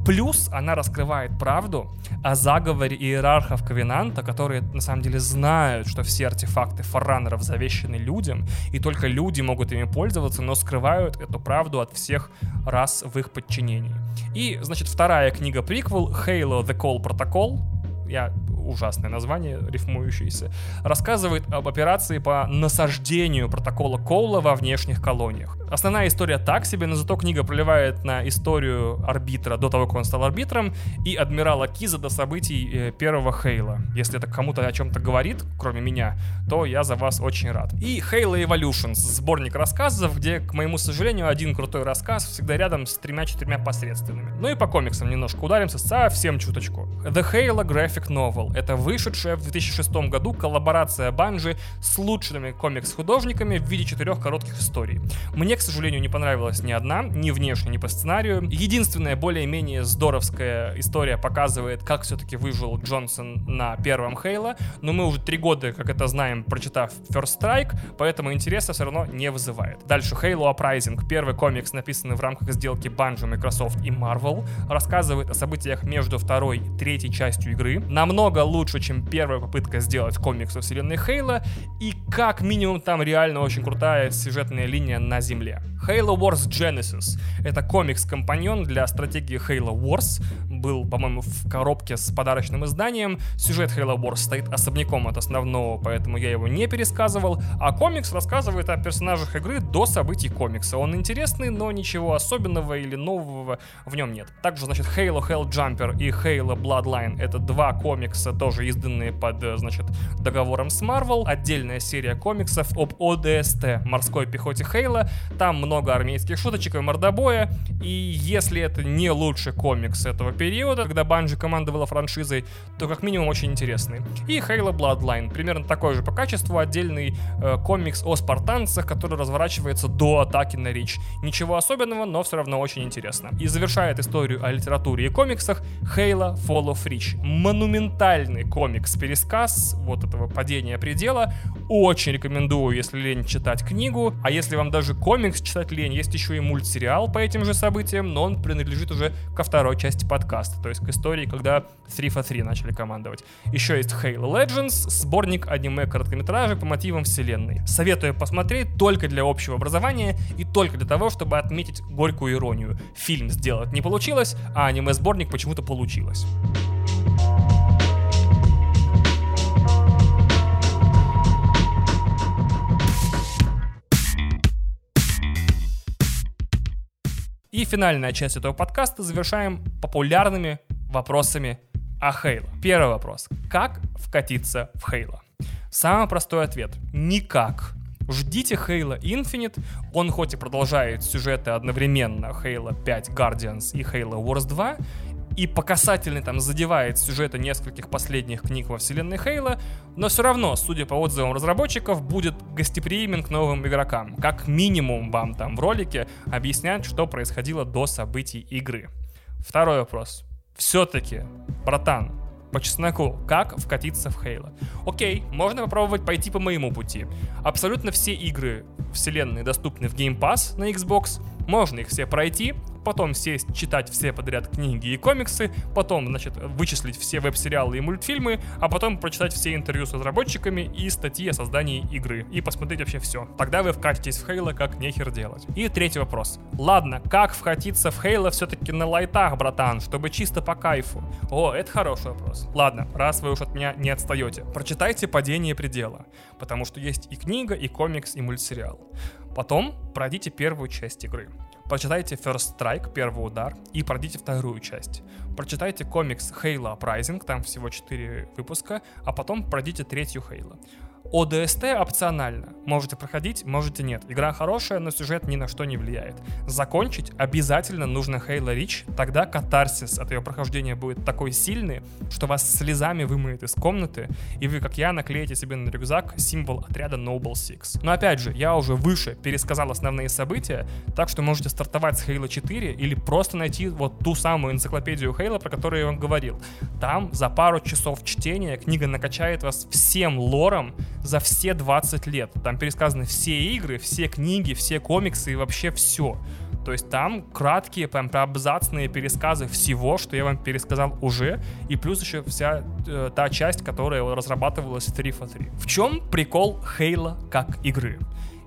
Плюс она раскрывает правду о заговоре иерархов Ковенанта, которые на самом деле знают, что все артефакты форранеров завещены людям, и только люди могут ими пользоваться, но скрывают эту правду от всех рас в их подчинении. И, значит, вторая книга приквел Halo The Call Protocol, я ужасное название, рифмующееся, рассказывает об операции по насаждению протокола Коула во внешних колониях. Основная история так себе, но зато книга проливает на историю арбитра до того, как он стал арбитром, и адмирала Киза до событий э, первого Хейла. Если это кому-то о чем-то говорит, кроме меня, то я за вас очень рад. И Halo Evolutions, сборник рассказов, где, к моему сожалению, один крутой рассказ всегда рядом с тремя-четырьмя посредственными. Ну и по комиксам немножко ударимся, совсем чуточку. The Halo Graphic Novel — это вышедшая в 2006 году коллаборация Банжи с лучшими комикс-художниками в виде четырех коротких историй. Мне к сожалению, не понравилась ни одна, ни внешне, ни по сценарию. Единственная более-менее здоровская история показывает, как все-таки выжил Джонсон на первом Хейла, но мы уже три года, как это знаем, прочитав First Strike, поэтому интереса все равно не вызывает. Дальше Halo Uprising, первый комикс, написанный в рамках сделки Bungie, Microsoft и Marvel, рассказывает о событиях между второй и третьей частью игры. Намного лучше, чем первая попытка сделать комикс о вселенной Хейла, и как минимум там реально очень крутая сюжетная линия на Земле. Halo Wars Genesis — это комикс-компаньон для стратегии Halo Wars. Был, по-моему, в коробке с подарочным изданием. Сюжет Halo Wars стоит особняком от основного, поэтому я его не пересказывал. А комикс рассказывает о персонажах игры до событий комикса. Он интересный, но ничего особенного или нового в нем нет. Также, значит, Halo Helljumper и Halo Bloodline — это два комикса, тоже изданные под, значит, договором с Marvel. Отдельная серия комиксов об ОДСТ — морской пехоте Halo. Там много армейских шуточек и мордобоя, и если это не лучший комикс этого периода, когда Банжи командовала франшизой, то как минимум очень интересный. И Halo Bloodline, примерно такой же по качеству, отдельный э, комикс о спартанцах, который разворачивается до атаки на Рич. Ничего особенного, но все равно очень интересно. И завершает историю о литературе и комиксах Halo Fall of Reach. Монументальный комикс-пересказ вот этого падения предела. Очень рекомендую, если лень читать книгу. А если вам даже комикс читать лень, есть еще и мультсериал по этим же событиям, но он принадлежит уже ко второй части подкаста, то есть к истории, когда 3 for 3 начали командовать. Еще есть Halo Legends, сборник аниме-короткометражек по мотивам вселенной. Советую посмотреть только для общего образования и только для того, чтобы отметить горькую иронию. Фильм сделать не получилось, а аниме-сборник почему-то получилось. И финальная часть этого подкаста завершаем популярными вопросами о Хейла. Первый вопрос. Как вкатиться в Хейла? Самый простой ответ. Никак. Ждите Halo Infinite. Он хоть и продолжает сюжеты одновременно Halo 5 Guardians и Halo Wars 2, и по касательной там задевает сюжеты нескольких последних книг во вселенной Хейла, но все равно, судя по отзывам разработчиков, будет гостеприимен к новым игрокам. Как минимум вам там в ролике объяснят, что происходило до событий игры. Второй вопрос. Все-таки, братан, по чесноку, как вкатиться в Хейла. Окей, можно попробовать пойти по моему пути. Абсолютно все игры вселенной доступны в Game Pass на Xbox, можно их все пройти, потом сесть, читать все подряд книги и комиксы, потом, значит, вычислить все веб-сериалы и мультфильмы, а потом прочитать все интервью с разработчиками и статьи о создании игры. И посмотреть вообще все. Тогда вы вкатитесь в Хейла как нехер делать. И третий вопрос. Ладно, как вкатиться в Хейла все-таки на лайтах, братан, чтобы чисто по кайфу? О, это хороший вопрос. Ладно, раз вы уж от меня не отстаете, прочитайте «Падение предела», потому что есть и книга, и комикс, и мультсериал. Потом пройдите первую часть игры. Прочитайте First Strike, первый удар, и пройдите вторую часть. Прочитайте комикс Halo Uprising, там всего 4 выпуска, а потом пройдите третью Halo. ОДСТ опционально. Можете проходить, можете нет. Игра хорошая, но сюжет ни на что не влияет. Закончить обязательно нужно Halo Reach, тогда катарсис от ее прохождения будет такой сильный, что вас слезами вымоет из комнаты, и вы, как я, наклеите себе на рюкзак символ отряда Noble Six. Но опять же, я уже выше пересказал основные события, так что можете стартовать с Halo 4 или просто найти вот ту самую энциклопедию Halo, про которую я вам говорил. Там за пару часов чтения книга накачает вас всем лором, за все 20 лет. Там пересказаны все игры, все книги, все комиксы и вообще все. То есть там краткие, прям абзацные пересказы всего, что я вам пересказал уже, и плюс еще вся э, та часть, которая разрабатывалась в 3 for 3. В чем прикол Хейла как игры?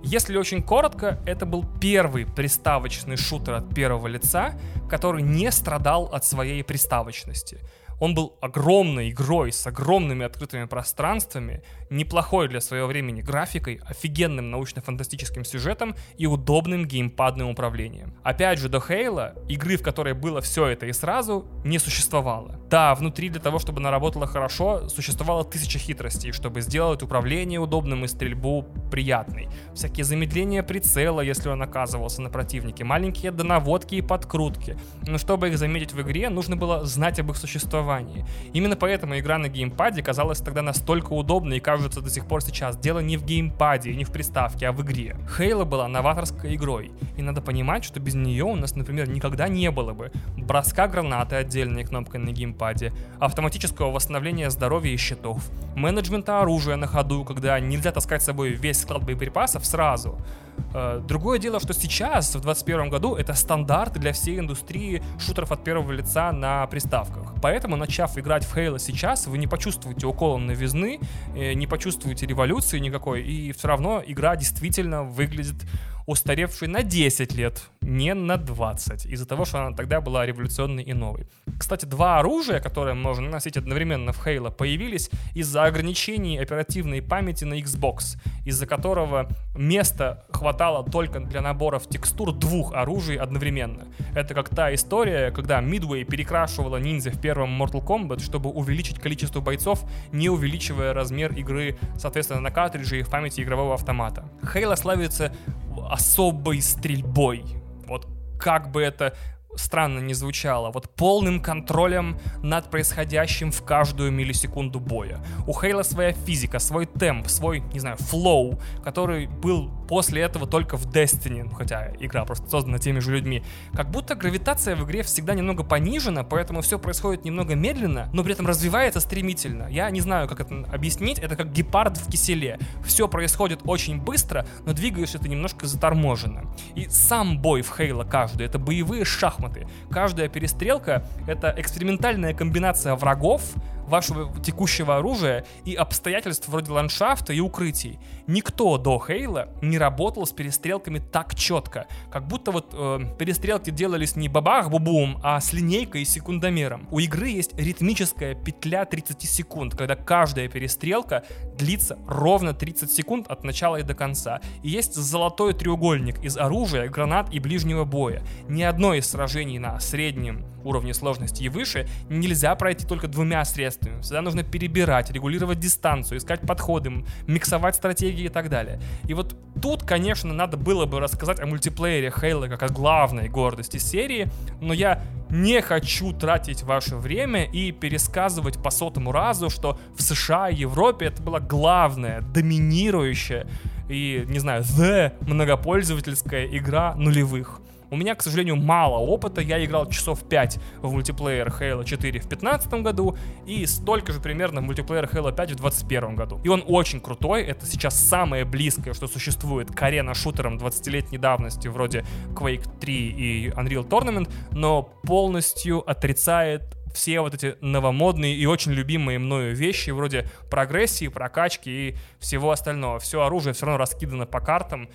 Если очень коротко, это был первый приставочный шутер от первого лица, который не страдал от своей приставочности. Он был огромной игрой с огромными открытыми пространствами, неплохой для своего времени графикой, офигенным научно-фантастическим сюжетом и удобным геймпадным управлением. Опять же, до Хейла игры, в которой было все это и сразу, не существовало. Да, внутри для того, чтобы она работала хорошо, существовало тысяча хитростей, чтобы сделать управление удобным и стрельбу приятной. Всякие замедления прицела, если он оказывался на противнике, маленькие донаводки и подкрутки. Но чтобы их заметить в игре, нужно было знать об их существовании существовании. Именно поэтому игра на геймпаде казалась тогда настолько удобной и кажется до сих пор сейчас. Дело не в геймпаде и не в приставке, а в игре. Хейла была новаторской игрой, и надо понимать, что без нее у нас, например, никогда не было бы броска гранаты отдельной кнопкой на геймпаде, автоматического восстановления здоровья и щитов, менеджмента оружия на ходу, когда нельзя таскать с собой весь склад боеприпасов сразу, другое дело, что сейчас, в 2021 году, это стандарт для всей индустрии шутеров от первого лица на приставках. Поэтому, начав играть в Halo сейчас, вы не почувствуете укола новизны, э, не почувствуете революции никакой, и все равно игра действительно выглядит устаревшей на 10 лет, не на 20, из-за того, что она тогда была революционной и новой. Кстати, два оружия, которые можно носить одновременно в Halo, появились из-за ограничений оперативной памяти на Xbox, из-за которого места хватало только для наборов текстур двух оружий одновременно. Это как та история, когда Midway перекрашивала ниндзя в первом Mortal Kombat, чтобы увеличить количество бойцов, не увеличивая размер игры, соответственно, на картридже и в памяти игрового автомата. Halo славится особой стрельбой. Вот как бы это странно не звучало, вот полным контролем над происходящим в каждую миллисекунду боя. У Хейла своя физика, свой темп, свой, не знаю, флоу, который был после этого только в Destiny, ну, хотя игра просто создана теми же людьми. Как будто гравитация в игре всегда немного понижена, поэтому все происходит немного медленно, но при этом развивается стремительно. Я не знаю, как это объяснить, это как гепард в киселе. Все происходит очень быстро, но двигаешься ты немножко заторможенно. И сам бой в Хейла каждый, это боевые шахматы. Каждая перестрелка — это экспериментальная комбинация врагов, вашего текущего оружия и обстоятельств вроде ландшафта и укрытий. Никто до Хейла не работал с перестрелками так четко, как будто вот э, перестрелки делались не бабах-бубум, а с линейкой и секундомером. У игры есть ритмическая петля 30 секунд, когда каждая перестрелка длится ровно 30 секунд от начала и до конца. И есть золотой треугольник из оружия, гранат и ближнего боя. Ни одно из сражений на среднем уровне сложности и выше нельзя пройти только двумя средствами. Всегда нужно перебирать, регулировать дистанцию, искать подходы, миксовать стратегии и так далее. И вот тут, конечно, надо было бы рассказать о мультиплеере Хейла как о главной гордости серии, но я не хочу тратить ваше время и пересказывать по сотому разу, что в США и Европе это была главная, доминирующая и, не знаю, the многопользовательская игра нулевых. У меня, к сожалению, мало опыта. Я играл часов 5 в мультиплеер Halo 4 в 2015 году и столько же примерно в мультиплеер Halo 5 в 2021 году. И он очень крутой. Это сейчас самое близкое, что существует к арена-шутерам 20-летней давности вроде Quake 3 и Unreal Tournament, но полностью отрицает все вот эти новомодные и очень любимые мною вещи, вроде прогрессии, прокачки и всего остального. Все оружие все равно раскидано по картам,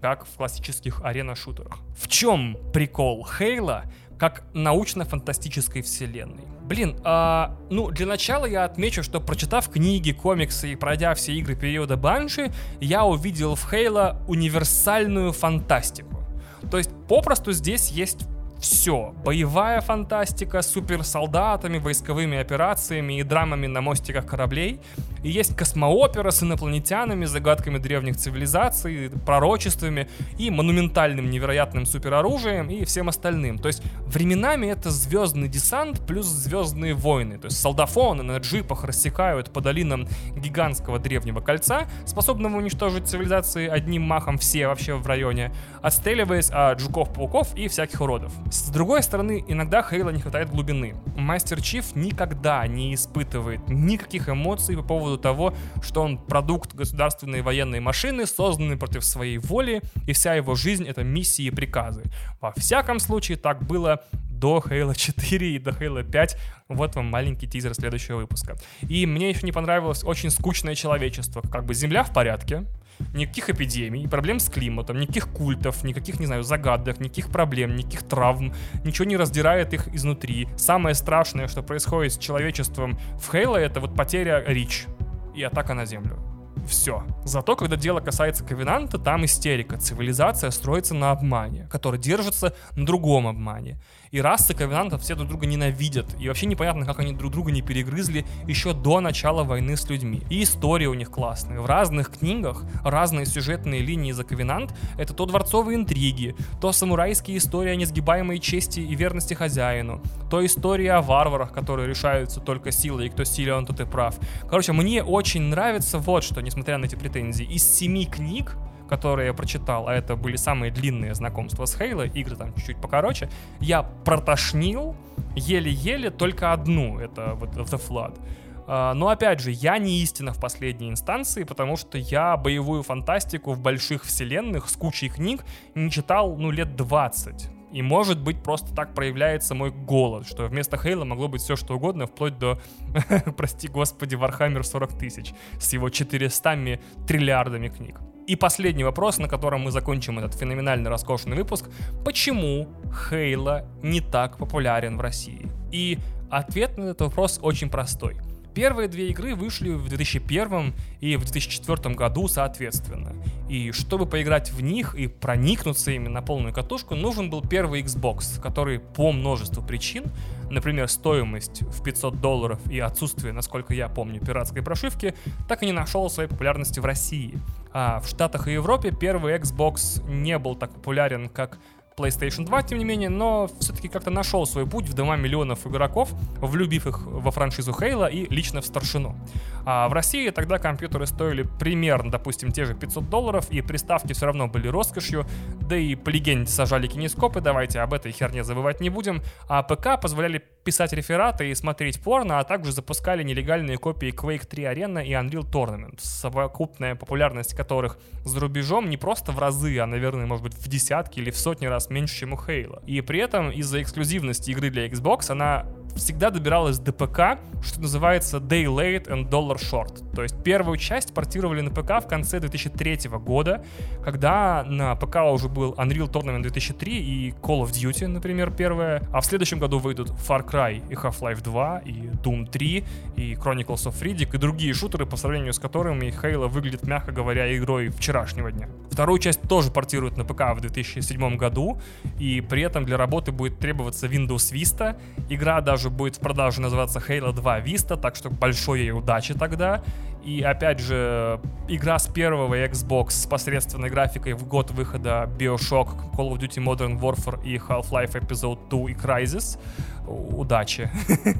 как в классических арена-шутерах. В чем прикол Хейла как научно-фантастической вселенной? Блин, а, ну, для начала я отмечу, что прочитав книги, комиксы и пройдя все игры периода Банши, я увидел в Хейла универсальную фантастику. То есть, попросту здесь есть все. Боевая фантастика с суперсолдатами, войсковыми операциями и драмами на мостиках кораблей. И есть космоопера с инопланетянами, загадками древних цивилизаций, пророчествами и монументальным невероятным супероружием и всем остальным. То есть временами это звездный десант плюс звездные войны. То есть солдафоны на джипах рассекают по долинам гигантского древнего кольца, способного уничтожить цивилизации одним махом все вообще в районе, отстреливаясь от жуков-пауков и всяких уродов. С другой стороны, иногда Хейла не хватает глубины. Мастер Чиф никогда не испытывает никаких эмоций по поводу того, что он продукт государственной военной машины, созданный против своей воли, и вся его жизнь — это миссии и приказы. Во всяком случае, так было до Halo 4 и до Halo 5. Вот вам маленький тизер следующего выпуска. И мне еще не понравилось очень скучное человечество. Как бы Земля в порядке, никаких эпидемий, проблем с климатом, никаких культов, никаких, не знаю, загадок, никаких проблем, никаких травм, ничего не раздирает их изнутри. Самое страшное, что происходит с человечеством в Halo, это вот потеря Рич и атака на Землю все. Зато, когда дело касается Ковенанта, там истерика. Цивилизация строится на обмане, который держится на другом обмане. И расы Ковенантов все друг друга ненавидят. И вообще непонятно, как они друг друга не перегрызли еще до начала войны с людьми. И история у них классная. В разных книгах разные сюжетные линии за Ковенант — это то дворцовые интриги, то самурайские истории о несгибаемой чести и верности хозяину, то история о варварах, которые решаются только силой, и кто силен, тот и прав. Короче, мне очень нравится вот что, несмотря на эти претензии. Из семи книг которые я прочитал, а это были самые длинные знакомства с Хейла, игры там чуть-чуть покороче, я протошнил еле-еле только одну, это вот The Flood. Uh, но опять же, я не истина в последней инстанции, потому что я боевую фантастику в больших вселенных с кучей книг не читал, ну, лет 20. И может быть просто так проявляется мой голод, что вместо Хейла могло быть все что угодно, вплоть до, прости господи, Warhammer 40 тысяч с его 400 триллиардами книг. И последний вопрос, на котором мы закончим этот феноменальный роскошный выпуск. Почему Хейла не так популярен в России? И ответ на этот вопрос очень простой. Первые две игры вышли в 2001 и в 2004 году соответственно. И чтобы поиграть в них и проникнуться ими на полную катушку, нужен был первый Xbox, который по множеству причин, например, стоимость в 500 долларов и отсутствие, насколько я помню, пиратской прошивки, так и не нашел своей популярности в России. А в Штатах и Европе первый Xbox не был так популярен, как PlayStation 2, тем не менее, но все-таки как-то нашел свой путь в дома миллионов игроков, влюбив их во франшизу Хейла и лично в старшину. А в России тогда компьютеры стоили примерно, допустим, те же 500 долларов, и приставки все равно были роскошью, да и по легенде сажали кинескопы, давайте об этой херне забывать не будем, а ПК позволяли писать рефераты и смотреть порно, а также запускали нелегальные копии Quake 3 Arena и Unreal Tournament, совокупная популярность которых за рубежом не просто в разы, а, наверное, может быть, в десятки или в сотни раз меньше, чем у Halo. И при этом из-за эксклюзивности игры для Xbox она всегда добиралась до ПК, что называется Day Late and Dollar Short. То есть первую часть портировали на ПК в конце 2003 года, когда на ПК уже был Unreal Tournament 2003 и Call of Duty, например, первая, а в следующем году выйдут Far Cry и Half-Life 2, и Doom 3, и Chronicles of Riddick, и другие шутеры, по сравнению с которыми Halo выглядит, мягко говоря, игрой вчерашнего дня. Вторую часть тоже портируют на ПК в 2007 году, и при этом для работы будет требоваться Windows Vista. Игра даже будет в продаже называться Halo 2 Vista, так что большой ей удачи тогда. И опять же, игра с первого Xbox с посредственной графикой в год выхода Bioshock, Call of Duty Modern Warfare и Half-Life Episode 2 и Crysis. Удачи.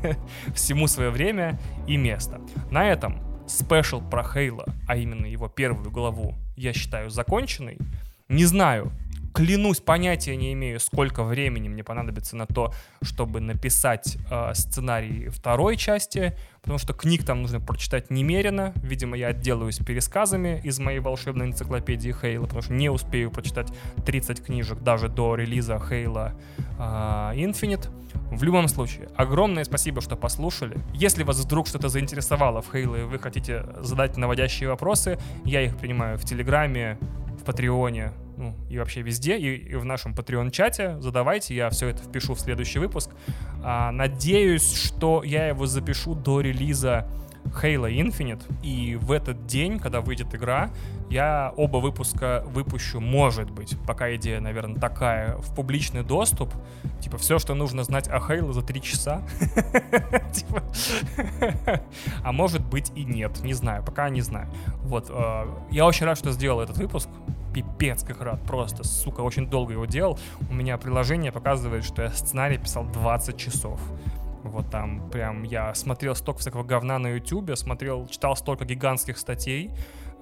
Всему свое время и место. На этом спешл про Хейла, а именно его первую главу, я считаю законченной. Не знаю, клянусь, понятия не имею, сколько времени мне понадобится на то, чтобы написать э, сценарий второй части, потому что книг там нужно прочитать немерено. Видимо, я отделаюсь пересказами из моей волшебной энциклопедии Хейла, потому что не успею прочитать 30 книжек даже до релиза Хейла э, Infinite. В любом случае, огромное спасибо, что послушали. Если вас вдруг что-то заинтересовало в Хейла и вы хотите задать наводящие вопросы, я их принимаю в Телеграме, Патреоне, ну, и вообще везде, и, и в нашем Patreon-чате. Задавайте, я все это впишу в следующий выпуск. А, надеюсь, что я его запишу до релиза Halo Infinite, и в этот день, когда выйдет игра, я оба выпуска выпущу, может быть, пока идея, наверное, такая, в публичный доступ. Типа, все, что нужно знать о Halo за три часа. Типа, а может быть и нет, не знаю, пока не знаю. Вот, э, я очень рад, что сделал этот выпуск пипец как рад, просто, сука, очень долго его делал. У меня приложение показывает, что я сценарий писал 20 часов. Вот там прям я смотрел столько всякого говна на YouTube, смотрел, читал столько гигантских статей,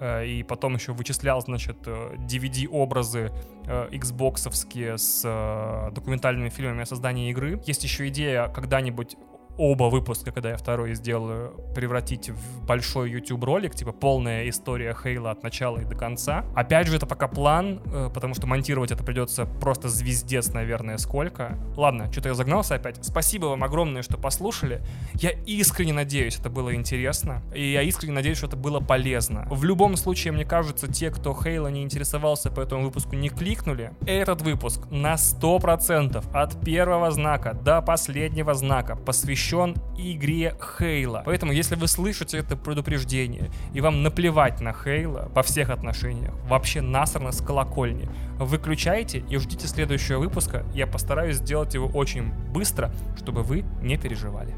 э, и потом еще вычислял, значит, DVD-образы э, э, Xboxовские с документальными фильмами о создании игры. Есть еще идея когда-нибудь оба выпуска, когда я второй сделаю, превратить в большой YouTube ролик, типа полная история Хейла от начала и до конца. Опять же, это пока план, э, потому что монтировать это придется просто звездец, наверное, сколько. Ладно, что-то я загнался опять. Спасибо вам огромное, что послушали. Я искренне надеюсь, это было интересно. И я искренне надеюсь, что это было полезно. В любом случае, мне кажется, те, кто Хейла не интересовался по этому выпуску, не кликнули. Этот выпуск на 100% от первого знака до последнего знака посвящен посвящен игре Хейла. Поэтому, если вы слышите это предупреждение, и вам наплевать на Хейла во всех отношениях, вообще насрано с колокольни, выключайте и ждите следующего выпуска. Я постараюсь сделать его очень быстро, чтобы вы не переживали.